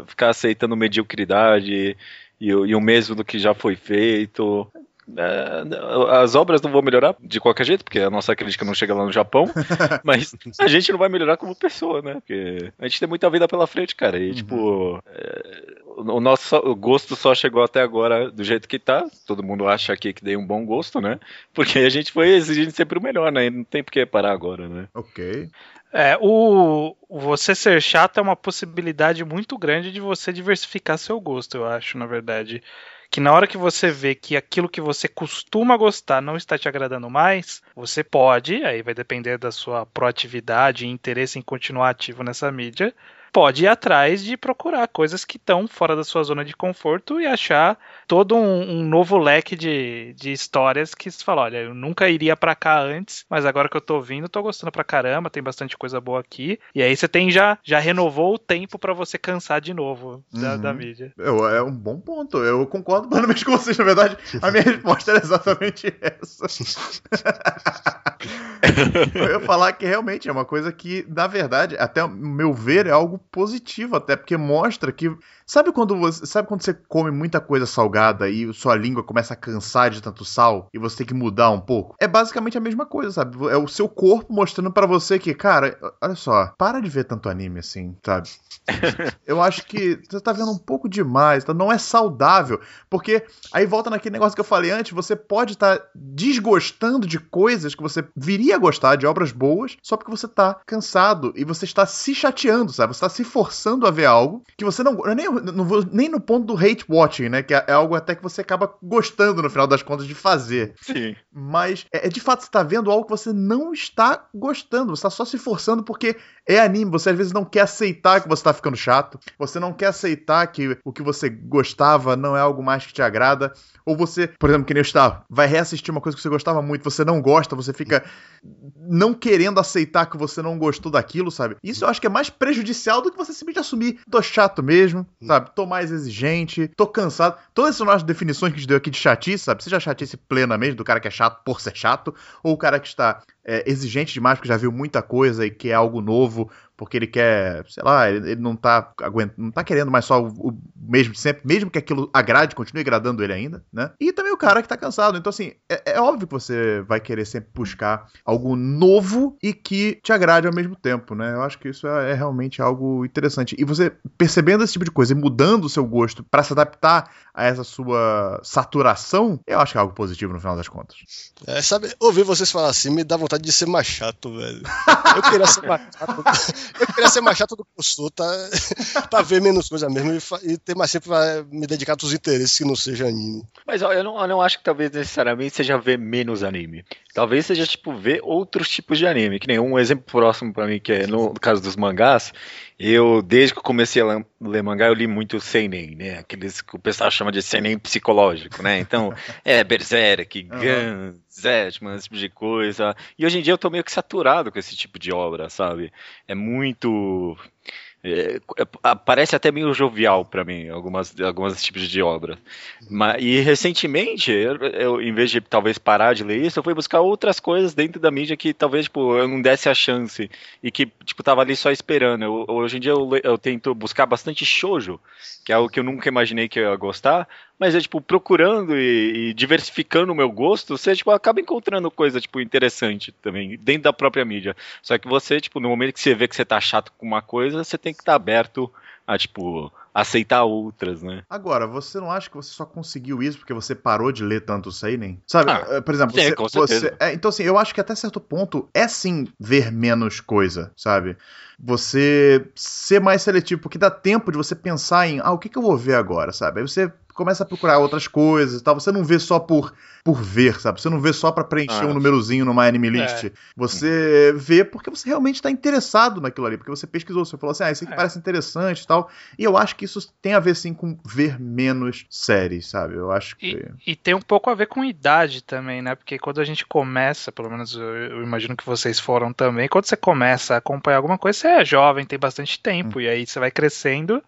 [SPEAKER 4] ficar aceitando mediocridade e, e o mesmo do que já foi feito. É, as obras não vão melhorar de qualquer jeito, porque a nossa crítica não chega lá no Japão, mas a gente não vai melhorar como pessoa, né? Porque a gente tem muita vida pela frente, cara. E, tipo, é, o o nosso o gosto só chegou até agora do jeito que tá. Todo mundo acha aqui que dei um bom gosto, né? Porque a gente foi exigindo sempre o melhor, né? E não tem por que parar agora, né?
[SPEAKER 2] ok.
[SPEAKER 5] É, o você ser chato é uma possibilidade muito grande de você diversificar seu gosto, eu acho, na verdade. Que na hora que você vê que aquilo que você costuma gostar não está te agradando mais, você pode, aí vai depender da sua proatividade e interesse em continuar ativo nessa mídia, pode ir atrás de procurar coisas que estão fora da sua zona de conforto e achar todo um, um novo leque de, de histórias que você fala, olha, eu nunca iria pra cá antes, mas agora que eu tô vindo, tô gostando pra caramba, tem bastante coisa boa aqui. E aí você tem já já renovou o tempo pra você cansar de novo da,
[SPEAKER 2] Uhum.
[SPEAKER 5] da mídia.
[SPEAKER 2] Eu- é um bom ponto. Eu concordo plenamente com vocês. Na verdade, a minha resposta era exatamente essa. eu ia falar que realmente é uma coisa que, na verdade, até o meu ver, é algo positivo, até porque mostra que. Sabe quando você, sabe quando você come muita coisa salgada e sua língua começa a cansar de tanto sal e você tem que mudar um pouco? É basicamente a mesma coisa, sabe? É o seu corpo mostrando pra você que, cara, olha só, para de ver tanto anime assim, sabe? Eu acho que você tá vendo um pouco demais, tá? não é saudável. Porque aí volta naquele negócio que eu falei antes, você pode estar desgostando de coisas que você viria a gostar, de obras boas, só porque você tá cansado e você está se chateando, sabe? Você está se forçando a ver algo que você não. eu nem, não vou nem no ponto do hate watching, né? Que é algo até que você acaba gostando no final das contas de fazer.
[SPEAKER 4] Sim.
[SPEAKER 2] Mas é, é de fato você tá vendo algo que você não está gostando. Você tá só se forçando porque é anime. Você às vezes não quer aceitar que você tá ficando chato. Você não quer aceitar que o que você gostava não é algo mais que te agrada. Ou você, por exemplo, que nem eu estava, vai reassistir uma coisa que você gostava muito, você não gosta, você fica não querendo aceitar que você não gostou daquilo, sabe? Isso eu acho que é mais prejudicial do que você simplesmente assumir. Tô chato mesmo, sabe? Tô mais exigente, tô cansado. Todas essas nossas definições que a gente deu aqui de chatice, sabe? Seja chatice plena mesmo, do cara que é chato por ser chato, ou o cara que está é, exigente demais porque já viu muita coisa e quer algo novo porque ele quer, sei lá, ele, ele não tá aguent... não tá querendo mais só o, o mesmo de sempre, mesmo que aquilo agrade, continue agradando ele ainda, né? E também o cara que tá cansado. Então, assim, é, é óbvio que você vai querer sempre buscar algo novo e que te agrade ao mesmo tempo, né? Eu acho que isso é, é realmente algo interessante. E você percebendo esse tipo de coisa e mudando o seu gosto pra se adaptar a essa sua saturação, eu acho que é algo positivo no final das contas.
[SPEAKER 3] É, sabe, ouvir vocês falar assim me dá vontade de ser mais chato, velho. Eu queria ser mais chato. Eu queria ser mais chato do sou, tá? pra ver menos coisa mesmo e, e ter mais tempo pra me dedicar a outros interesses que não seja anime.
[SPEAKER 4] Mas ó, eu não, eu não acho que talvez necessariamente seja ver menos anime. Talvez seja, tipo, ver outros tipos de anime. Que nem um exemplo próximo pra mim, que é no caso dos mangás. Eu, desde que eu comecei a ler- mangá, eu li muito seinen, né? Aqueles que o pessoal chama de seinen psicológico, né? Então, é Berserk, Guns, Zetman, esse tipo de coisa. E hoje em dia eu tô meio que saturado com esse tipo de obra, sabe? É muito... é, é, parece até meio jovial pra mim, algumas, algumas tipos de obras. Ma- e recentemente, eu, eu, em vez de talvez parar de ler isso, eu fui buscar outras coisas dentro da mídia que talvez tipo, eu não desse a chance e que tipo, tava ali só esperando. Eu- hoje em dia eu, eu tento buscar bastante shoujo, que é algo que eu nunca imaginei que eu ia gostar, mas é tipo, procurando e, e diversificando o meu gosto, você tipo, acaba encontrando coisa tipo, interessante também, dentro da própria mídia. Só que você, tipo, no momento que você vê que você tá chato com uma coisa, você tem que estar aberto a, tipo, aceitar outras, né?
[SPEAKER 2] Agora, você não acha que você só conseguiu isso porque você parou de ler tanto Seinen? Sabe,
[SPEAKER 4] Ah,
[SPEAKER 2] eh, por exemplo,
[SPEAKER 4] sim,
[SPEAKER 2] você, você- é, então assim, eu acho que até certo ponto é sim ver menos coisa, sabe? Você ser mais seletivo, porque dá tempo de você pensar em, ah, o que, que eu vou ver agora, sabe? Aí você começa a procurar outras coisas e tal. Você não vê só por, por ver, sabe? Você não vê só pra preencher
[SPEAKER 4] Ah.
[SPEAKER 2] um númerozinho numa anime list. Você vê porque você realmente tá interessado naquilo ali, porque você pesquisou, você falou assim, ah, isso aqui
[SPEAKER 5] É.
[SPEAKER 2] parece interessante e tal. E eu acho que isso tem a ver sim com ver menos séries, sabe? Eu acho que.
[SPEAKER 5] E, e tem um pouco a ver com idade também, né? Porque quando a gente começa, pelo menos eu, eu imagino que vocês foram também, quando você começa a acompanhar alguma coisa, você é jovem, tem bastante tempo, e aí você vai crescendo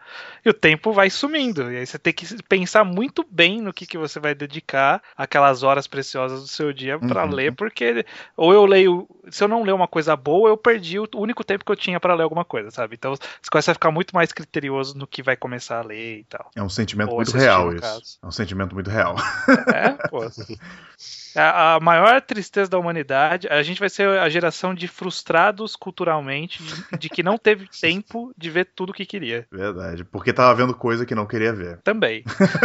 [SPEAKER 5] e o tempo vai sumindo. E aí você tem que pensar muito bem no que, que você vai dedicar aquelas horas preciosas do seu dia pra
[SPEAKER 2] Uhum.
[SPEAKER 5] ler, porque ou eu leio, se eu não ler uma coisa boa, eu perdi o único tempo que eu tinha pra ler alguma coisa, sabe? Então você começa a ficar muito mais criterioso no que vai começar a ler e tal.
[SPEAKER 2] É um sentimento
[SPEAKER 5] Ou
[SPEAKER 2] muito real isso.
[SPEAKER 5] caso.
[SPEAKER 2] É um sentimento muito real.
[SPEAKER 5] É, pô. A, a maior tristeza da humanidade, a gente vai ser a geração de frustrados culturalmente, de, de que não teve tempo de ver tudo que queria.
[SPEAKER 2] Verdade. Porque tava vendo coisa que não queria ver.
[SPEAKER 5] Também.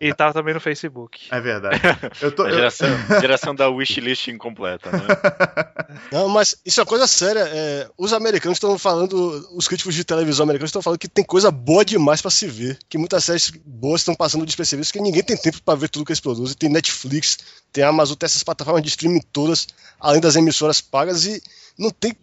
[SPEAKER 5] E tava também no Facebook.
[SPEAKER 2] É verdade. Eu tô.
[SPEAKER 4] A
[SPEAKER 2] eu-
[SPEAKER 4] geração, geração da wishlist incompleta, né?
[SPEAKER 3] Não, mas isso é uma coisa séria. é, os americanos estão falando, os críticos de televisão americanos estão falando que tem coisa boa demais pra se ver. Que muitas séries boas estão passando despercebidas, que ninguém tem tempo pra ver tudo que eles produzem. Tem Netflix, tem Amazon, tem essas plataformas de streaming todas, além das emissoras pagas, e não tem,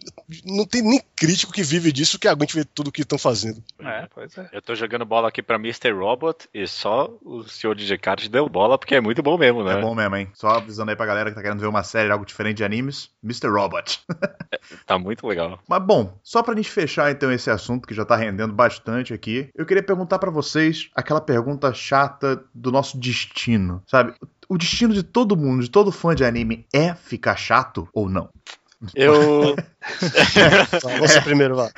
[SPEAKER 3] não tem nem crítico que vive disso que aguente ver tudo que estão fazendo.
[SPEAKER 5] É, pois é.
[SPEAKER 4] Eu tô jogando bola aqui pra Mr. Robot e só o senhor DJ Card deu bola porque é muito bom mesmo, né?
[SPEAKER 2] É bom mesmo, hein? Só avisando aí pra galera que tá querendo ver uma série, algo diferente de animes, Mr. Robot.
[SPEAKER 4] Tá muito legal.
[SPEAKER 2] Mas bom, só pra gente fechar então esse assunto que já tá rendendo bastante aqui, eu queria perguntar pra vocês aquela pergunta chata do nosso destino, sabe? O destino de todo mundo, de todo fã de anime é ficar chato ou não?
[SPEAKER 4] Eu,
[SPEAKER 3] Você primeiro, vai.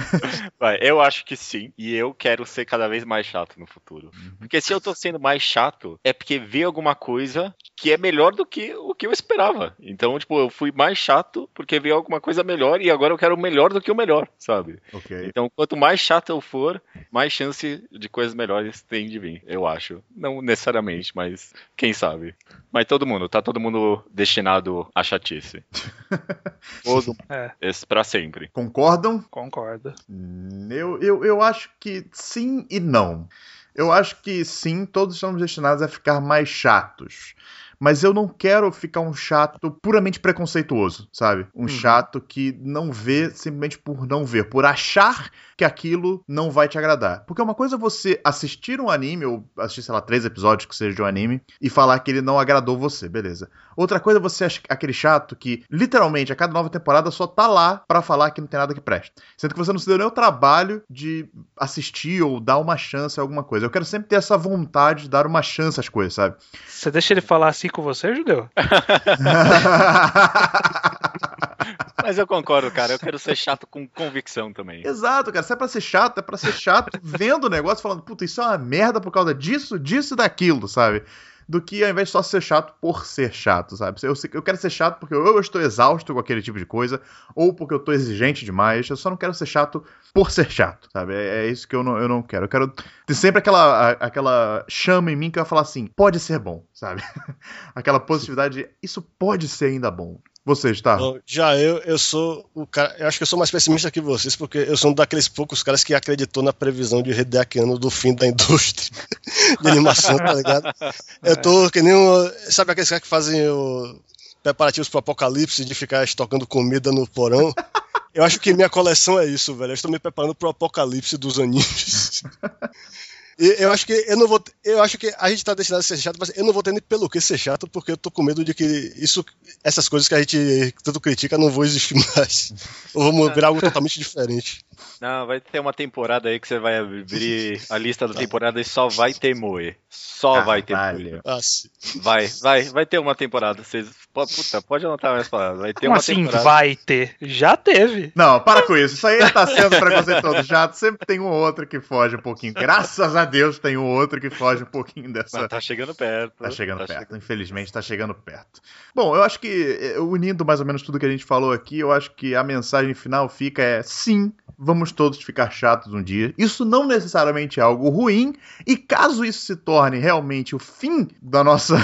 [SPEAKER 4] vai, eu acho que sim, e eu quero ser cada vez mais chato no futuro. Porque se eu tô sendo mais chato, é porque vi alguma coisa que é melhor do que o que eu esperava. Então, tipo, eu fui mais chato porque vi alguma coisa melhor e agora eu quero o melhor do que o melhor, sabe?
[SPEAKER 2] Ok.
[SPEAKER 4] Então, quanto mais chato eu for, mais chance de coisas melhores tem de vir, eu acho. Não necessariamente, mas quem sabe. Mas todo mundo, tá todo mundo destinado à chatice. Todo
[SPEAKER 5] É.
[SPEAKER 4] esse pra sempre.
[SPEAKER 2] Concordam?
[SPEAKER 5] Concordo.
[SPEAKER 2] Hum, Eu, eu, eu acho que sim e não. Eu acho que sim, todos estamos destinados a ficar mais chatos. Mas eu não quero ficar um chato puramente preconceituoso, sabe? Um chato que não vê simplesmente por não ver, por achar que aquilo não vai te agradar. Porque uma coisa é você assistir um anime, ou assistir, sei lá, três episódios que seja de um anime, e falar que ele não agradou você, beleza. Outra coisa é você ach- aquele chato que, literalmente, a cada nova temporada só tá lá pra falar que não tem nada que presta. Sendo que você não se deu nem o trabalho de assistir ou dar uma chance a alguma coisa. Eu quero sempre ter essa vontade de dar uma chance às coisas, sabe?
[SPEAKER 5] Você deixa ele falar assim com você, Judeu?
[SPEAKER 4] Mas eu concordo, cara. Eu quero ser chato com convicção também.
[SPEAKER 2] Exato, cara. Se é pra ser chato, é pra ser chato vendo o negócio, falando, puta, isso é uma merda por causa disso, disso e daquilo, sabe? Do que ao invés de só ser chato por ser chato, sabe? Eu, eu quero ser chato porque eu estou exausto com aquele tipo de coisa, ou porque eu estou exigente demais. Eu só não quero ser chato por ser chato, sabe? É, é isso que eu não, eu não quero. Eu quero ter sempre aquela, a- aquela chama em mim que vai falar assim: pode ser bom, sabe? aquela positividade, de, isso pode ser ainda bom. Vocês, tá?
[SPEAKER 3] Bom, Já eu, eu sou o cara. Eu acho que eu sou mais pessimista que vocês, porque eu sou um daqueles poucos caras que acreditou na previsão de Hideaki Anno do fim da indústria de animação, tá ligado? Eu tô que nem um. Sabe aqueles caras que fazem o preparativos pro apocalipse de ficar estocando comida no porão? Eu acho que minha coleção é isso, velho. Eu estou me preparando pro apocalipse dos animes. E eu acho que eu não vou. Eu acho que a gente tá destinado a ser chato, mas eu não vou ter nem pelo que ser chato, porque eu tô com medo de que isso, essas coisas que a gente tanto critica não vão existir mais. Ou vamos virar algo totalmente diferente.
[SPEAKER 4] Não, vai ter uma temporada aí que você vai abrir a lista da temporada e só vai ter Moe. Só vai ter. Moe.
[SPEAKER 3] Ah.
[SPEAKER 4] Vai, vai, vai ter uma temporada. Vocês, pô, puta, pode anotar mais palavras. Vai ter
[SPEAKER 5] Como
[SPEAKER 4] uma
[SPEAKER 5] assim
[SPEAKER 4] temporada.
[SPEAKER 5] vai ter? Já teve.
[SPEAKER 2] Não, para com isso. Isso aí tá sendo preconceituoso chato. Sempre tem um ou outro que foge um pouquinho. Graças a Deus tem um outro que foge um pouquinho dessa.
[SPEAKER 4] Mas tá chegando perto.
[SPEAKER 2] Tá chegando perto,
[SPEAKER 4] chegando.
[SPEAKER 2] infelizmente tá chegando perto. Bom, eu acho que, eh, unindo mais ou menos tudo que a gente falou aqui, eu acho que a mensagem final fica é sim, vamos todos ficar chatos um dia. Isso não necessariamente é algo ruim, e caso isso se torne realmente o fim da nossa.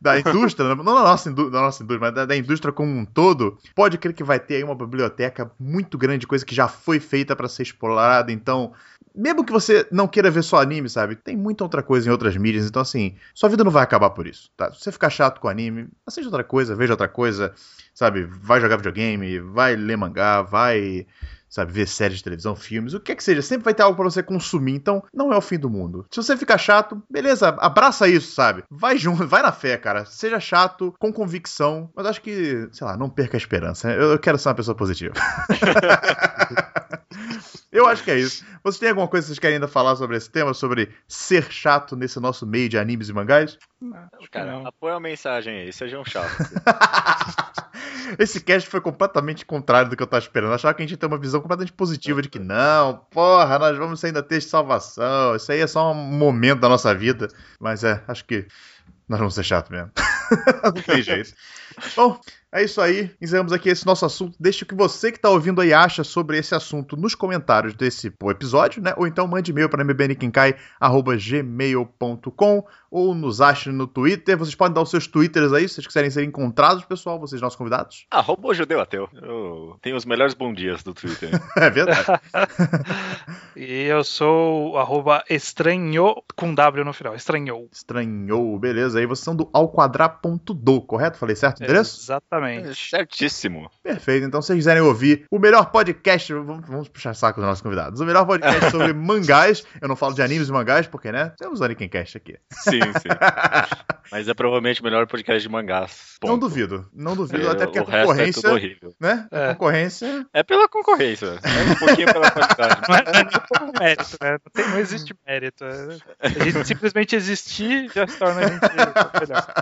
[SPEAKER 2] Da indústria, não da nossa, da nossa indústria, mas da, da indústria como um todo, pode crer que vai ter aí uma biblioteca muito grande de coisa que já foi feita para ser explorada, então mesmo que você não queira ver só anime, sabe? Tem muita outra coisa em outras mídias, então assim, sua vida não vai acabar por isso, tá? Se você ficar chato com anime, assiste outra coisa, veja outra coisa, sabe? Vai jogar videogame, vai ler mangá, vai, sabe, ver séries de televisão, filmes, o que é que seja, sempre vai ter algo pra você consumir, então não é o fim do mundo. Se você ficar chato, beleza, abraça isso, sabe? Vai junto, vai na fé, cara. Seja chato, com convicção, mas acho que, sei lá, não perca a esperança. Eu eu quero ser uma pessoa positiva. Eu acho que é isso. Vocês têm alguma coisa que vocês querem ainda falar sobre esse tema? Sobre ser chato nesse nosso meio de animes e mangás?
[SPEAKER 4] Cara, apoia a mensagem aí, sejam chatos.
[SPEAKER 2] Esse cast foi completamente contrário do que eu tava esperando. Eu achava que a gente ia ter uma visão completamente positiva de que não, porra, nós vamos ainda ter salvação. Isso aí é só um momento da nossa vida. Mas é, acho que nós vamos ser chato mesmo. não tem jeito. Bom, é isso aí. Encerramos aqui esse nosso assunto. Deixe o que você que está ouvindo aí acha sobre esse assunto nos comentários desse episódio, né? Ou então mande e-mail para mbnkinkai.gmail.com ou nos ache no Twitter. Vocês podem dar os seus twitters aí, se vocês quiserem ser encontrados, pessoal, vocês nossos convidados.
[SPEAKER 4] Arroba o judeu ateu. Eu tenho os melhores bom dias do Twitter.
[SPEAKER 2] É verdade.
[SPEAKER 5] E eu sou o arroba estranho com W no final. Estranhou.
[SPEAKER 2] Estranhou, beleza. Aí vocês são do alquadra.do, correto? Falei certo endereço?
[SPEAKER 5] Exatamente.
[SPEAKER 4] Certíssimo.
[SPEAKER 2] Perfeito. Então, se vocês quiserem ouvir o melhor podcast, vamos, vamos puxar saco dos nossos convidados. O melhor podcast sobre mangás. Eu não falo de animes e mangás, porque, né? Temos o Anikencast aqui.
[SPEAKER 4] Sim, sim. Mas é provavelmente o melhor podcast de mangás.
[SPEAKER 2] Não
[SPEAKER 4] Ponto.
[SPEAKER 2] duvido. Não duvido,
[SPEAKER 4] É,
[SPEAKER 2] até porque a
[SPEAKER 4] resto é
[SPEAKER 2] concorrência.
[SPEAKER 4] tudo horrível.
[SPEAKER 2] né? A
[SPEAKER 5] É.
[SPEAKER 2] concorrência.
[SPEAKER 4] É pela concorrência. É um pouquinho pela qualidade.
[SPEAKER 5] Não é, não é mérito, né? Não, tem- não existe mérito. É- A gente simplesmente existir já se torna a gente melhor.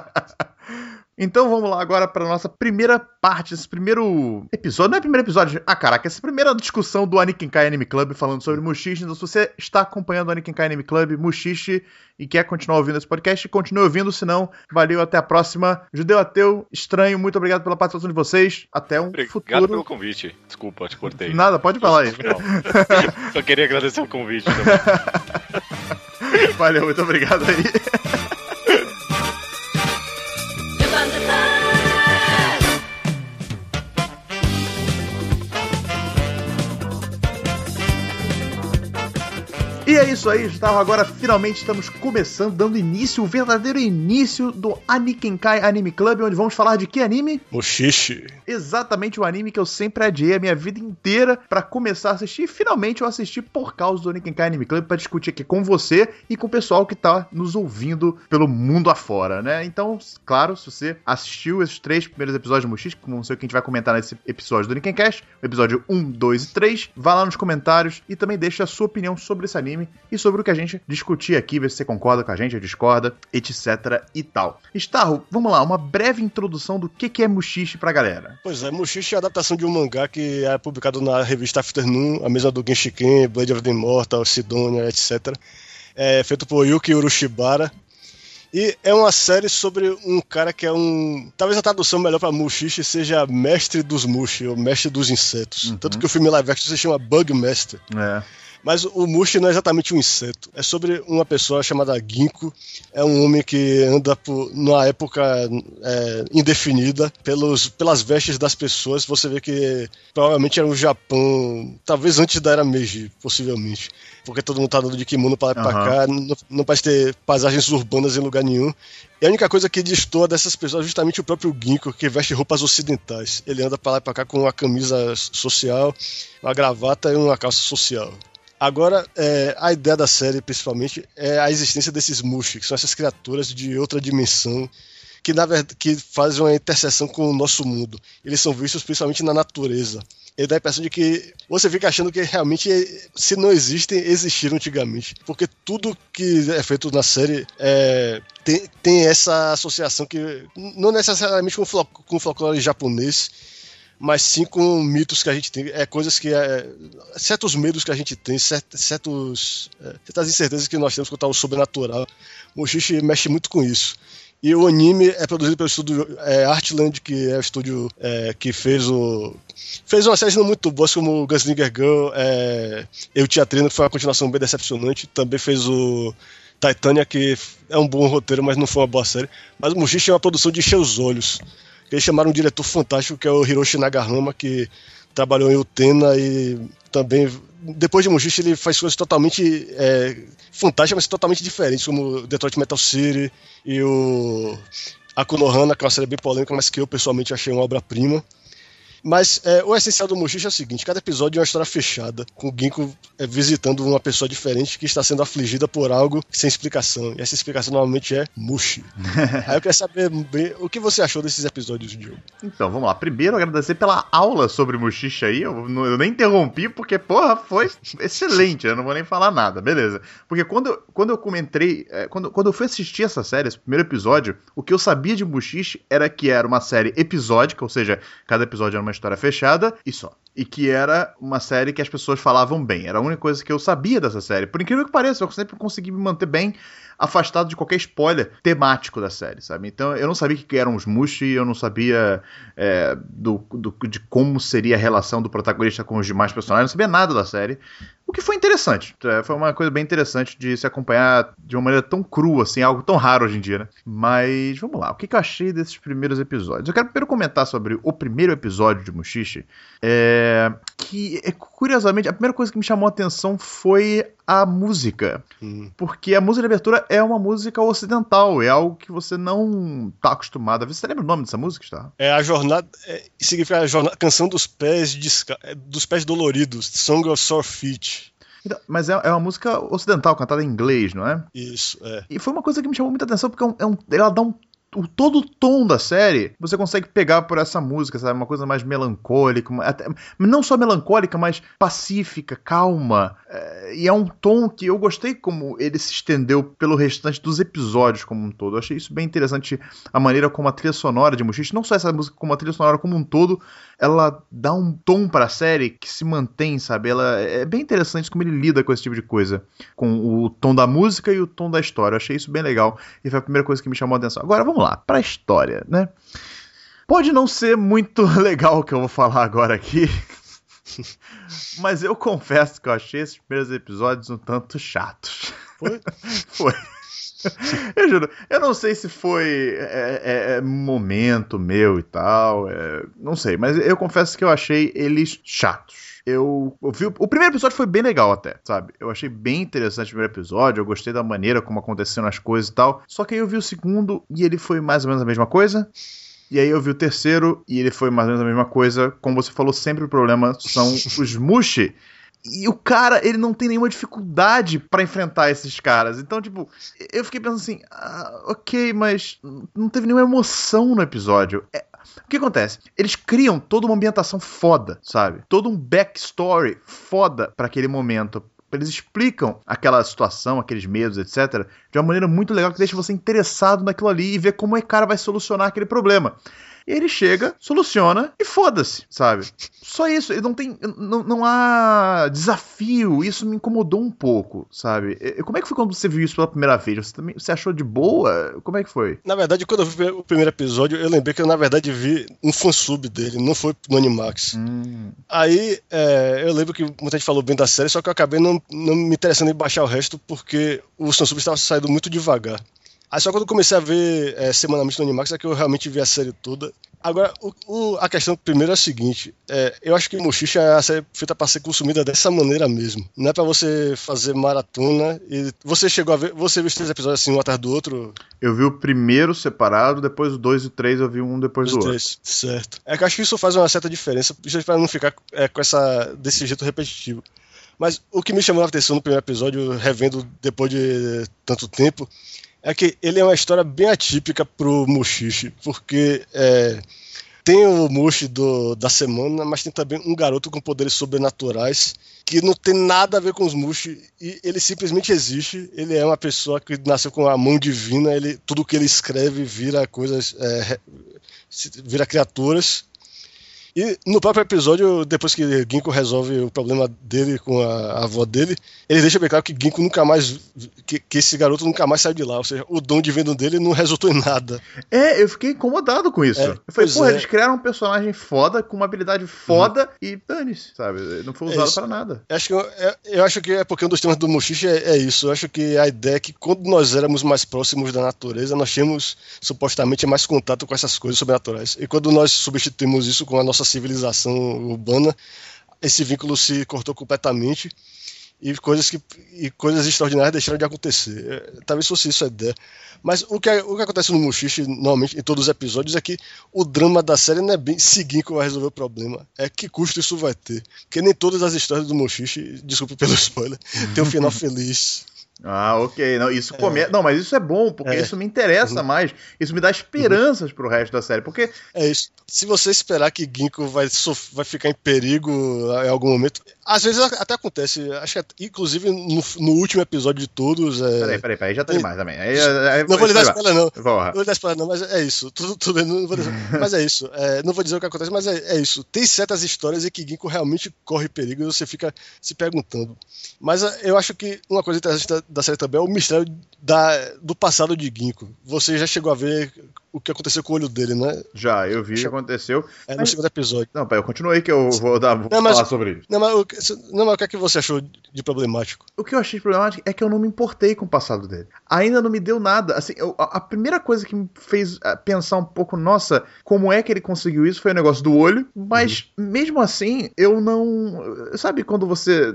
[SPEAKER 2] Então vamos lá agora para nossa primeira parte, esse primeiro episódio. Não é primeiro episódio. Ah, caraca, essa primeira discussão do Anikinkai Anime Club falando sobre Mushishi. Então, se você está acompanhando o Anikinkai Anime Club, Mushishi, e quer continuar ouvindo esse podcast, continue ouvindo, senão, valeu, até a próxima. Judeu Ateu, estranho, muito obrigado pela participação de vocês. Até um
[SPEAKER 4] Obrigado
[SPEAKER 2] futuro.
[SPEAKER 4] pelo convite. Desculpa, te cortei.
[SPEAKER 2] Nada, pode falar aí.
[SPEAKER 4] Só queria agradecer o convite. também.
[SPEAKER 2] Valeu, muito obrigado aí. E é isso aí, Gustavo. Agora finalmente estamos começando, dando início, o verdadeiro início do Anikenkai Anime Club, onde vamos falar de que anime?
[SPEAKER 3] Mochiche.
[SPEAKER 2] Exatamente o anime que eu sempre adiei a minha vida inteira pra começar a assistir. E finalmente eu assisti por causa do Anikenkai Anime Club pra discutir aqui com você e com o pessoal que tá nos ouvindo pelo mundo afora, né? Então, claro, se você assistiu esses três primeiros episódios do Muxis, que não sei o que a gente vai comentar nesse episódio do Nickencast, o episódio 1, 2 e 3, vá lá nos comentários e também deixe a sua opinião sobre esse anime e sobre o que a gente discutir aqui, ver se você concorda com a gente, discorda, etc e tal. Starro, vamos lá, uma breve introdução do que que é Mushishi pra galera.
[SPEAKER 3] Pois é, Mushishi é a adaptação de um mangá que é publicado na revista Afternoon, a mesma do Genshiken, Blade of the Immortal, Sidonia, etc. É feito por Yuki Urushibara. E é uma série sobre um cara que é um. Talvez a tradução melhor pra Mushishi seja mestre dos Mushi, ou mestre dos insetos. Tanto que o filme live action se chama Bug Master.
[SPEAKER 2] É.
[SPEAKER 3] Mas o Mushi não é exatamente um inseto. É sobre uma pessoa chamada Ginkgo. É um homem que anda por, numa época é, indefinida pelos, pelas vestes das pessoas. Você vê que provavelmente era o Japão, talvez antes da era Meiji, possivelmente. Porque todo mundo tá andando de kimono pra lá e pra
[SPEAKER 2] Aham.
[SPEAKER 3] cá. Não, não parece ter paisagens urbanas em lugar nenhum. E a única coisa que destoa dessas pessoas é justamente o próprio Ginkgo, que veste roupas ocidentais. Ele anda pra lá e pra cá com uma camisa social, uma gravata e uma calça social. Agora, é, a ideia da série, principalmente, é a existência desses Mushi, que são essas criaturas de outra dimensão que, na verdade, que fazem uma interseção com o nosso mundo. Eles são vistos principalmente na natureza. Ele dá a impressão de que você fica achando que realmente, se não existem, existiram antigamente. Porque tudo que é feito na série é, tem, tem essa associação que, não necessariamente com o fol- com o folclore japonês, mas sim com mitos que a gente tem, é coisas que é, certos medos que a gente tem, cert- certos é, certas incertezas que nós temos quanto ao sobrenatural. O mexe muito com isso. E o anime é produzido pelo estúdio é, Artland, que é o estúdio é, que fez o fez uma série não muito boas como Gunslinger Girl, é, Eu Teatrino, que foi uma continuação bem decepcionante. Também fez o Titânia, que é um bom roteiro, mas não foi uma boa série. Mas o Mushishi é uma produção de encher os olhos. Eles chamaram um diretor fantástico que é o Hiroshi Nagahama, que trabalhou em Utena e também. Depois de Mushishi, ele faz coisas totalmente é, fantásticas, mas totalmente diferentes, como Detroit Metal City e o Akunohana, que é uma série bem polêmica, mas que eu pessoalmente achei uma obra-prima. Mas é, o essencial do Mushishi é o seguinte: cada episódio é uma história fechada, com o Ginkgo é, visitando uma pessoa diferente que está sendo afligida por algo sem explicação. E essa explicação normalmente é Mushi. Aí eu quero saber bem, o que você achou desses episódios, Diogo.
[SPEAKER 2] Então, vamos lá. Primeiro, agradecer pela aula sobre Mushishi aí. Eu, não- eu nem interrompi, porque, porra, foi excelente. Eu não vou nem falar nada, beleza. Porque quando, eu- quando eu comentei, é, quando, quando eu fui assistir essa série, esse primeiro episódio, o que eu sabia de Mushishi era que era uma série episódica, ou seja, cada episódio era uma história fechada e só. E que era uma série que as pessoas falavam bem. Era a única coisa que eu sabia dessa série. Por incrível que pareça, eu sempre consegui me manter bem afastado de qualquer spoiler temático da série, sabe? Então eu não sabia que eram os Mushi, eu não sabia é, do, do- de como seria a relação do protagonista com os demais personagens, não sabia nada da série. O que foi interessante. É, foi uma coisa bem interessante de se acompanhar de uma maneira tão crua, assim, algo tão raro hoje em dia, né? Mas vamos lá, o que, que eu achei desses primeiros episódios? Eu quero primeiro comentar sobre o primeiro episódio de Mushishi. É, que, é, curiosamente, a primeira coisa que me chamou a atenção foi a música. Porque a música de abertura é uma música ocidental, é algo que você não tá acostumado a ver. Você lembra o nome dessa música, está?
[SPEAKER 3] É a jornada. É, significa a jornada, canção dos pés desca- é, dos pés doloridos, Song of Sore Feet.
[SPEAKER 2] Então, mas é, é uma música ocidental, cantada em inglês, não é?
[SPEAKER 3] Isso, é.
[SPEAKER 2] E foi uma coisa que me chamou muita atenção, porque é um- ela dá um. O- todo o tom da série você consegue pegar por essa música, sabe? Uma coisa mais melancólica, até, não só melancólica, mas pacífica, calma. É, e é um tom que eu gostei como ele se estendeu pelo restante dos episódios como um todo. Eu achei isso bem interessante a maneira como a trilha sonora de Mushishi, não só essa música, como a trilha sonora como um todo, ela dá um tom pra série que se mantém, sabe? Ela é bem interessante como ele lida com esse tipo de coisa, com o tom da música e o tom da história. Eu achei isso bem legal e foi a primeira coisa que me chamou a atenção. Agora vamos lá, pra história, né? Pode não ser muito legal o que eu vou falar agora aqui. Mas eu confesso que eu achei esses primeiros episódios um tanto chatos.
[SPEAKER 3] Foi?
[SPEAKER 2] Foi. Eu juro, eu não sei se foi é, é, é, momento meu e tal, é, não sei, mas eu confesso que eu achei eles chatos. Eu, eu vi, o primeiro episódio foi bem legal até, sabe? Eu achei bem interessante o primeiro episódio, eu gostei da maneira como aconteceram as coisas e tal. Só que aí eu vi o segundo e ele foi mais ou menos a mesma coisa. E aí eu vi o terceiro e ele foi mais ou menos a mesma coisa. Como você falou, sempre o problema são os Mushi. E o cara, ele não tem nenhuma dificuldade pra enfrentar esses caras. Então, tipo, eu fiquei pensando assim, ah, ok, mas não teve nenhuma emoção no episódio. É, o que acontece? Eles criam toda uma ambientação foda, sabe? Todo um backstory foda pra aquele momento. Eles explicam aquela situação, aqueles medos, etc., de uma maneira muito legal que deixa você interessado naquilo ali e ver como o cara vai solucionar aquele problema. E ele chega, soluciona e foda-se, sabe? Só isso. Ele não tem. Não, não há desafio. Isso me incomodou um pouco, sabe? E- Como é que foi quando você viu isso pela primeira vez? Você, também, você achou de boa? Como é que foi?
[SPEAKER 3] Na verdade, quando eu vi o primeiro episódio, eu lembrei que eu, na verdade, vi um fansub dele, não foi no Animax.
[SPEAKER 2] Hum,
[SPEAKER 3] Aí, é, eu lembro que muita gente falou bem da série, só que eu acabei não, não me interessando em baixar o resto, porque o fansub estava saindo muito devagar. Aí só quando eu comecei a ver é, semanalmente no Animax é que eu realmente vi a série toda. Agora, o- o- a questão primeiro é a seguinte: é, eu acho que Mochicha é a série feita para ser consumida dessa maneira mesmo. Não é para você fazer maratona. E você chegou a ver. Você viu os três episódios assim, um atrás do outro?
[SPEAKER 2] eu vi o primeiro separado, depois o dois e o três eu vi um depois
[SPEAKER 3] Os
[SPEAKER 2] do outro.
[SPEAKER 3] três, certo. É que eu acho que isso faz uma certa diferença, justamente para não ficar é, com essa, desse jeito repetitivo. Mas o que me chamou a atenção no primeiro episódio, revendo depois de tanto tempo, é que ele é uma história bem atípica pro Mushishi, porque é, tem o Mushi do, da semana, mas tem também um garoto com poderes sobrenaturais que não tem nada a ver com os Mushi e ele simplesmente existe. Ele é uma pessoa que nasceu com a mão divina, ele, tudo que ele escreve vira coisas, é, vira criaturas. E no próprio episódio, depois que Ginkgo resolve o problema dele com a, a avó dele, ele deixa bem claro que Ginkgo nunca mais. Que, que esse garoto nunca mais saiu de lá. Ou seja, o dom divino dele não resultou em nada.
[SPEAKER 2] É, eu fiquei incomodado com isso.
[SPEAKER 3] É,
[SPEAKER 2] eu falei, porra,
[SPEAKER 3] é.
[SPEAKER 2] eles criaram um personagem foda, com uma habilidade foda e dane-se, sabe? Não foi
[SPEAKER 3] É
[SPEAKER 2] usado
[SPEAKER 3] isso.
[SPEAKER 2] pra nada.
[SPEAKER 3] Eu acho, que, eu, eu acho que é porque um dos temas do Mochiche é, é isso. Eu acho que a ideia é que quando nós éramos mais próximos da natureza, nós tínhamos supostamente mais contato com essas coisas sobrenaturais. E quando nós substituímos isso com a nossa civilização urbana, esse vínculo se cortou completamente e coisas, que, e coisas extraordinárias deixaram de acontecer. É, Talvez fosse isso a ideia. Mas o que, o que acontece no Mushishi, normalmente, em todos os episódios, é que o drama da série não é bem seguir que vai resolver o problema. É que custo isso vai ter. Porque nem todas as histórias do Mushishi, desculpe pelo spoiler, tem um final feliz.
[SPEAKER 2] Ah, ok. Não, isso come... Não, mas isso é bom, porque
[SPEAKER 3] É.
[SPEAKER 2] isso me interessa mais. Isso me dá esperanças pro resto da série. Porque
[SPEAKER 3] É isso. Se você esperar que Ginkgo vai, vai ficar em perigo em algum momento, às vezes até acontece. Acho que, inclusive, no, no último episódio de todos. É...
[SPEAKER 2] Peraí, peraí, peraí, já tá demais também.
[SPEAKER 3] Não vou lhe dar spoiler, não.
[SPEAKER 2] Porra.
[SPEAKER 3] Não vou dar spoiler, não, mas é isso. Tudo, tudo, não vou dizer, mas é isso. É, não vou dizer o que acontece, mas é, é isso. Tem certas histórias em que Ginkgo realmente corre perigo e você fica se perguntando. Mas é, eu acho que uma coisa interessante da, da série também é o mistério da, do passado de Ginkgo. Você já chegou a ver o que aconteceu com o olho dele, né?
[SPEAKER 2] Já, eu vi o que aconteceu.
[SPEAKER 3] É no
[SPEAKER 2] Mas-
[SPEAKER 3] segundo episódio.
[SPEAKER 2] Não, peraí, eu continuei que eu vou, dar, vou
[SPEAKER 3] Não, mas-
[SPEAKER 2] falar sobre isso.
[SPEAKER 3] Não, mas, o, que- não, mas o que é que você achou de problemático?
[SPEAKER 2] O que eu achei problemático é que eu não me importei com o passado dele. Ainda não me deu nada. Assim, eu- a, primeira coisa que me fez ah, pensar um pouco, nossa, como é que ele conseguiu isso foi o negócio do olho. Mas mesmo assim, eu não. Sabe quando você.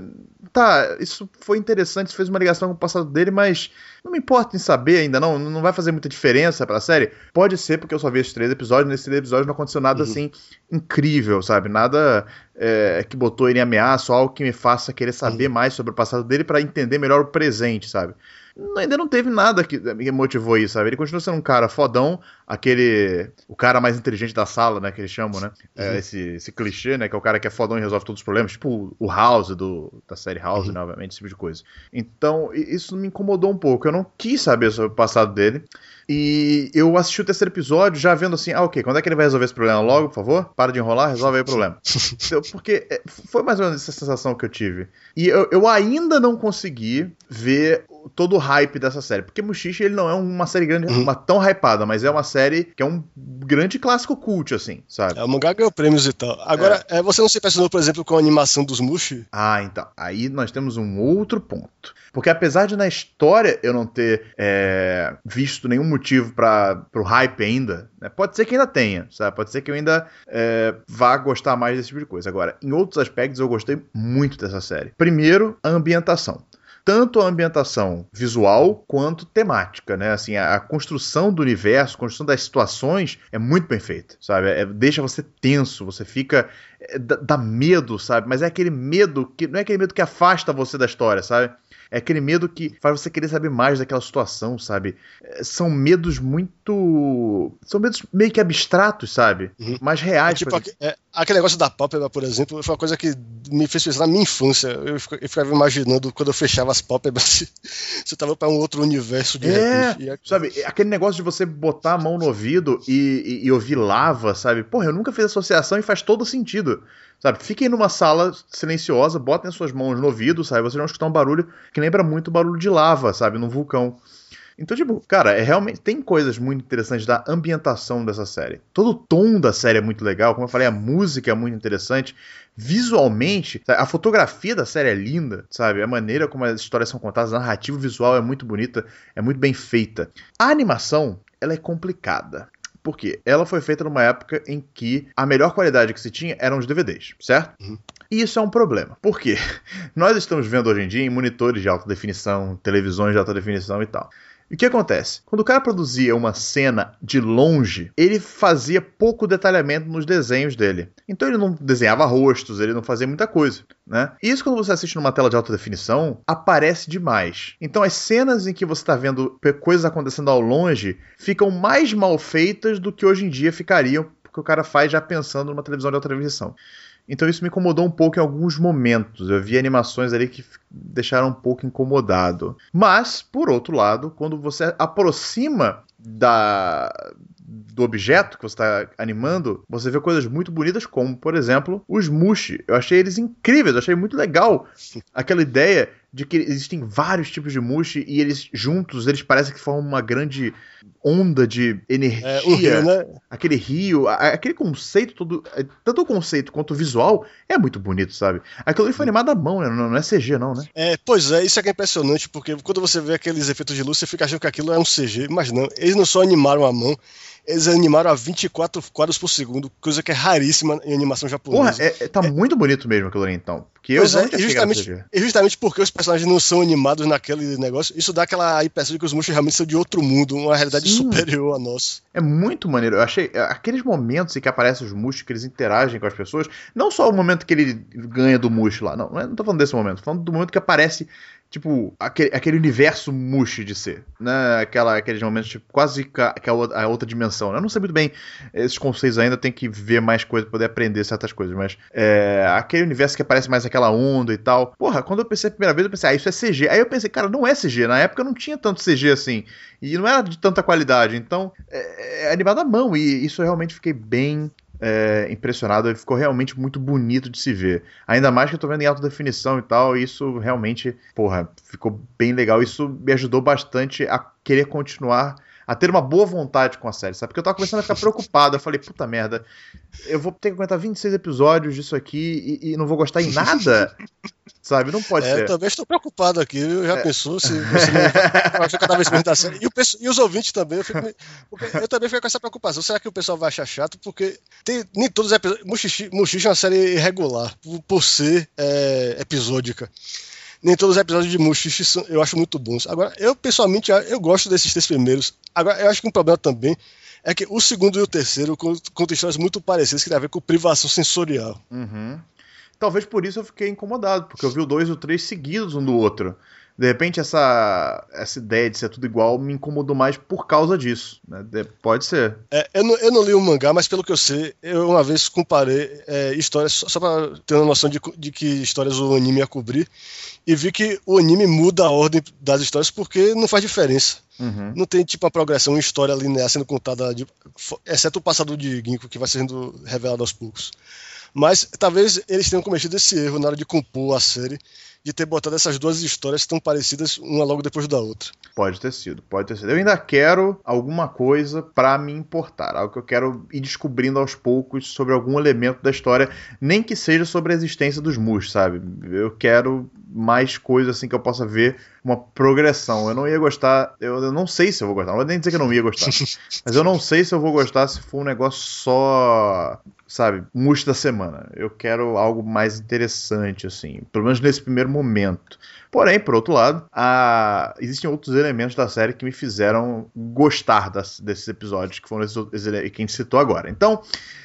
[SPEAKER 2] Tá, isso foi interessante, isso fez uma ligação com o passado dele, mas não me importa em saber ainda, não. Não vai fazer muita diferença pra série. Pode ser porque eu só vi esses três episódios. Nesses três episódios não aconteceu nada
[SPEAKER 3] Uhum.
[SPEAKER 2] assim incrível, sabe? Nada é, que botou ele em ameaça ou algo que me faça querer saber mais sobre o passado dele pra entender melhor o presente, sabe? Ainda não teve nada que me motivou isso, sabe? Ele continua sendo um cara fodão, aquele. O cara mais inteligente da sala, né? Que eles chamam, né? É, esse, esse clichê, né? Que é o cara que é fodão e resolve todos os problemas, tipo o House do, da série House, né? Obviamente, esse tipo de coisa. Então, isso me incomodou um pouco. Eu não quis saber sobre o passado dele. E eu assisti o terceiro episódio já vendo assim, ah, ok, quando é que ele vai resolver esse problema logo, por favor? Para de enrolar, resolve aí o problema. Então, Porque é, foi mais ou menos essa sensação que eu tive. E eu, eu ainda não consegui ver todo o hype dessa série. Porque Mushishi, ele não é uma série grande,
[SPEAKER 3] Uhum.
[SPEAKER 2] uma tão hypada, mas é uma série que é um grande clássico cult, assim, sabe?
[SPEAKER 3] É, o mangá ganhou prêmios e tal. Agora, é, você não se impressionou, por exemplo, com a animação dos Mushi?
[SPEAKER 2] Ah, então. Aí nós temos um outro ponto. Porque apesar de na história eu não ter é, visto nenhum motivo para pro hype ainda, né, pode ser que ainda tenha, sabe? Pode ser que eu ainda é, vá gostar mais desse tipo de coisa. Agora, em outros aspectos eu gostei muito dessa série. Primeiro, a ambientação. Tanto a ambientação visual quanto temática, né? Assim, a, a construção do universo, a construção das situações é muito bem feita, sabe? É- deixa você tenso, você fica dá, dá medo, sabe? Mas é aquele medo que não é aquele medo que afasta você da história, sabe? É aquele medo que faz você querer saber mais daquela situação, sabe? É, São medos muito. São medos meio que abstratos, sabe?
[SPEAKER 3] Uhum.
[SPEAKER 2] Mas reais.
[SPEAKER 3] tipo,
[SPEAKER 2] por
[SPEAKER 3] aque- é, aquele negócio da pálpebra, por exemplo, foi uma coisa que me fez pensar na minha infância. Eu, eu ficava imaginando quando eu fechava as pálpebras se, se eu tava pra um outro universo de
[SPEAKER 2] É,
[SPEAKER 3] repente. E-
[SPEAKER 2] Sabe, aquele negócio de você botar a mão no ouvido e, e- e ouvir lava, sabe? Porra, eu nunca fiz associação e faz todo sentido. Sabe, fiquem numa sala silenciosa, botem as suas mãos no ouvido, sabe? Vocês vão escutar um barulho que lembra muito o barulho de lava, sabe? Num vulcão. Então, tipo, cara, é realmente tem coisas muito interessantes da ambientação dessa série. Todo o tom da série é muito legal, como eu falei, a música é muito interessante. Visualmente, a fotografia da série é linda, sabe? A maneira como as histórias são contadas, a narrativa visual é muito bonita, é muito bem feita. A animação, ela é complicada. Por quê? Ela foi feita numa época em que a melhor qualidade que se tinha eram os DVDs, certo? E isso é um problema. Por quê? Nós estamos vendo hoje em dia em monitores de alta definição, televisões de alta definição e tal. E o que acontece? Quando o cara produzia uma cena de longe, ele fazia pouco detalhamento nos desenhos dele. Então ele não desenhava rostos, ele não fazia muita coisa, né? E isso quando você assiste numa tela de alta definição, aparece demais. Então as cenas em que você está vendo coisas acontecendo ao longe ficam mais mal feitas do que hoje em dia ficariam, porque o cara faz já pensando numa televisão de alta definição. Então isso me incomodou um pouco em alguns momentos. Eu vi animações ali que deixaram um pouco incomodado. Mas, por outro lado, quando você aproxima da do objeto que você está animando, você vê coisas muito bonitas, como, por exemplo, os mushi. Eu achei eles incríveis, eu achei muito legal aquela ideia de que existem vários tipos de mushi e eles juntos, eles parecem que formam uma grande onda de energia
[SPEAKER 3] É, Rio, né?
[SPEAKER 2] aquele rio, a- aquele conceito todo, é, tanto o conceito quanto o visual é muito bonito, sabe? Aquilo ali foi animado à mão, né? Não, não é CG não, né?
[SPEAKER 3] É, pois é, isso é que é impressionante, porque quando você vê aqueles efeitos de luz, você fica achando que aquilo é um CG, mas não, eles não só animaram a mão, eles animaram a 24 quadros por segundo, coisa que é raríssima em animação
[SPEAKER 2] Porra,
[SPEAKER 3] japonesa.
[SPEAKER 2] é, é- tá muito bonito mesmo aquilo ali então. Porque eu
[SPEAKER 3] é, e justamente, e justamente porque os personagens não são animados naquele negócio, isso dá aquela impressão de que os monstros realmente são de outro mundo, uma realidade
[SPEAKER 2] Sim.
[SPEAKER 3] superior à nossa.
[SPEAKER 2] É muito maneiro. Eu achei é, aqueles momentos em que aparecem os mushos, que eles interagem com as pessoas, não só o momento que ele ganha do mush lá, não, não, é- não tô falando desse momento, tô falando do momento que aparece tipo aquele, aquele universo mush de ser, né? Aquela, aqueles momentos tipo, quase que a, outra- dimensão. né? Eu não sei muito bem esses conceitos ainda, tem que ver mais coisas pra poder aprender certas coisas, mas é, aquele universo que aparece mais aquela onda e tal. Porra, quando eu pensei a primeira vez, eu pensei, ah, isso é CG. Aí eu pensei, cara, não é CG. Na época não tinha tanto CG assim. E não era de tanta qualidade. Então, é, é animado à mão. E isso eu realmente fiquei bem é, impressionado. Ele ficou realmente muito bonito de se ver. Ainda mais que eu tô vendo em alta definição e tal. E isso realmente, porra, ficou bem legal. Isso me ajudou bastante a querer continuar. A ter uma boa vontade com a série, sabe? Porque eu tava começando a ficar preocupado. Eu falei, puta merda, eu vou ter que aguentar 26 episódios disso aqui e, e não vou gostar em nada. sabe? Não pode
[SPEAKER 3] É, eu
[SPEAKER 2] ser.
[SPEAKER 3] também estou preocupado aqui, viu?
[SPEAKER 2] É.
[SPEAKER 3] Já pensou se você vai achar cada vez menos da série? E, o pesso- e os ouvintes também, eu, fico eu também fico com essa preocupação. Será que o pessoal vai achar chato? Porque tem, nem todos os episódios. Mushishi Mushishi é uma série irregular, por, por ser é, episódica. Nem todos os episódios de Mushishi eu acho muito bons. Agora, eu pessoalmente eu gosto desses três primeiros. Agora, eu acho que um problema também é que o segundo e o terceiro cont- contam histórias muito parecidas que tem a ver com privação sensorial.
[SPEAKER 2] Uhum. Talvez por isso eu fiquei incomodado, porque eu vi o 2 e o 3 seguidos um do outro. De repente, essa, essa ideia de ser tudo igual me incomodou mais por causa disso. né? De- pode ser.
[SPEAKER 3] É, eu, não, eu não li o mangá, mas pelo que eu sei, eu uma vez comparei é, histórias, só, só pra ter uma noção de, de que histórias o anime ia cobrir, e vi que o anime muda a ordem das histórias porque não faz diferença.
[SPEAKER 2] Uhum.
[SPEAKER 3] Não tem tipo uma progressão em história linear sendo contada, de- exceto o passado de Ginkgo, que vai sendo revelado aos poucos. Mas talvez eles tenham cometido esse erro na hora de compor a série, de ter botado essas duas histórias tão parecidas, uma logo depois da outra.
[SPEAKER 2] Pode ter sido, pode ter sido. Eu ainda quero alguma coisa pra me importar, algo que eu quero ir descobrindo aos poucos sobre algum elemento da história, nem que seja sobre a existência dos mus, sabe? Eu quero mais coisas assim que eu possa ver uma progressão. Eu não ia gostar, eu, eu não sei se eu vou gostar, não vou nem dizer que eu não ia gostar, mas eu não sei se eu vou gostar se for um negócio só, sabe, mus da semana. Eu quero algo mais interessante, assim, pelo menos nesse primeiro momento. Porém, por outro lado, há- existem outros elementos da série que me fizeram gostar das- desses episódios, que foram esses, esses que a gente citou agora. Então,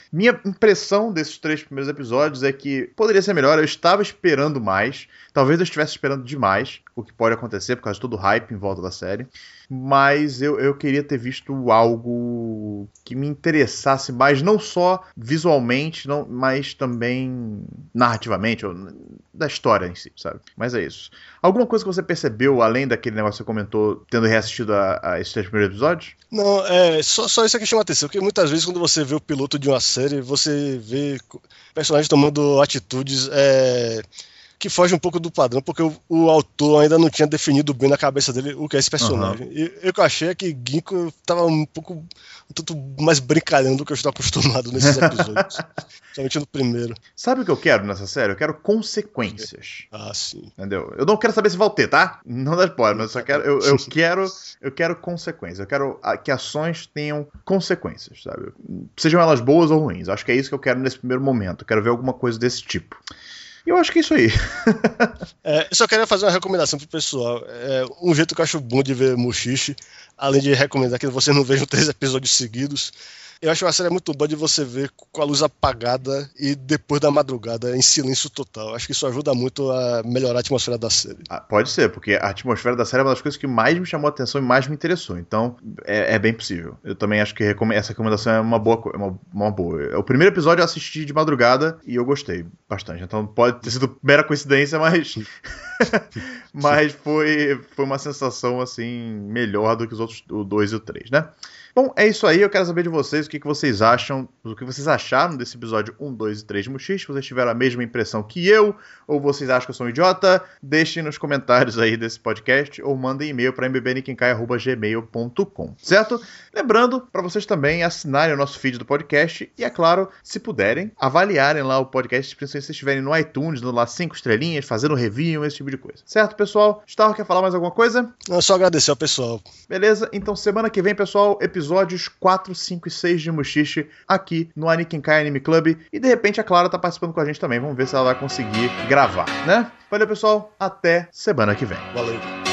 [SPEAKER 2] Minha impressão desses três primeiros episódios é que poderia ser melhor. Eu estava esperando mais. Talvez eu estivesse esperando demais, o que pode acontecer por causa de todo o hype em volta da série. Mas eu, eu queria ter visto algo que me interessasse mais, não só visualmente, não, mas também narrativamente, ou da história em si, sabe? Mas é isso. Alguma coisa que você percebeu, além daquele negócio que você comentou, tendo reassistido a, a esses três primeiros episódios?
[SPEAKER 3] Não, é só, só isso que chama atenção, porque muitas vezes quando você vê o piloto de uma série, você vê personagens tomando atitudes é, que fogem um pouco do padrão, porque o, o autor ainda não tinha definido bem na cabeça dele o que é esse personagem. E eu que achei é que Ginkgo tava um pouco um tanto mais brincalhão do que eu estou acostumado nesses episódios. Somente no primeiro.
[SPEAKER 2] Sabe o que eu quero nessa série? Eu quero consequências.
[SPEAKER 3] Ah, sim.
[SPEAKER 2] Entendeu? Eu não quero saber se vai ter, tá? Não dá spoiler, mas eu só quero. Eu, eu quero. Eu quero consequências. Eu quero que ações tenham consequências, sabe? Sejam elas boas ou ruins. Acho que é isso que eu quero nesse primeiro momento. Eu quero ver alguma coisa desse tipo. E eu acho que é isso aí.
[SPEAKER 3] É, eu só queria fazer uma recomendação pro pessoal. É, um jeito que eu acho bom de ver Mushishi, além de recomendar que vocês não vejam três episódios seguidos, eu acho uma série muito boa de você ver com a luz apagada e depois da madrugada, em silêncio total. Acho que isso ajuda muito a melhorar a atmosfera da série.
[SPEAKER 2] Ah, Pode ser, porque a atmosfera da série é uma das coisas que mais me chamou a atenção e mais me interessou. Então, é, é bem possível. Eu também acho que essa recomendação é uma boa, é uma, uma boa. O primeiro episódio eu assisti de madrugada e eu gostei bastante. Então pode ter sido mera coincidência, mas. mas foi, foi uma sensação, assim, melhor do que os outros, o 2 e o 3, né? Bom, é isso aí. Eu quero saber de vocês o que, que vocês acham, o que vocês acharam desse episódio 1, 2 e 3 de Muxix. Se vocês tiveram a mesma impressão que eu, ou vocês acham que eu sou um idiota, deixem nos comentários aí desse podcast ou mandem e-mail para mbbniquencai.gmail.com, certo? Lembrando para vocês também assinarem o nosso feed do podcast e, é claro, se puderem, avaliarem lá o podcast, principalmente se estiverem no iTunes, dando lá cinco estrelinhas, fazendo review, esse tipo de coisa. Certo, pessoal? Starro, quer falar mais alguma coisa?
[SPEAKER 3] Não, só agradecer ao pessoal.
[SPEAKER 2] Beleza? Então semana que vem, pessoal, episódios 4, 5 e 6 de Mushishi aqui no Anikinkai Anime Club. E de repente a Clara tá participando com a gente também. Vamos ver se ela vai conseguir gravar, né? Valeu, pessoal. Até semana que vem.
[SPEAKER 3] Valeu.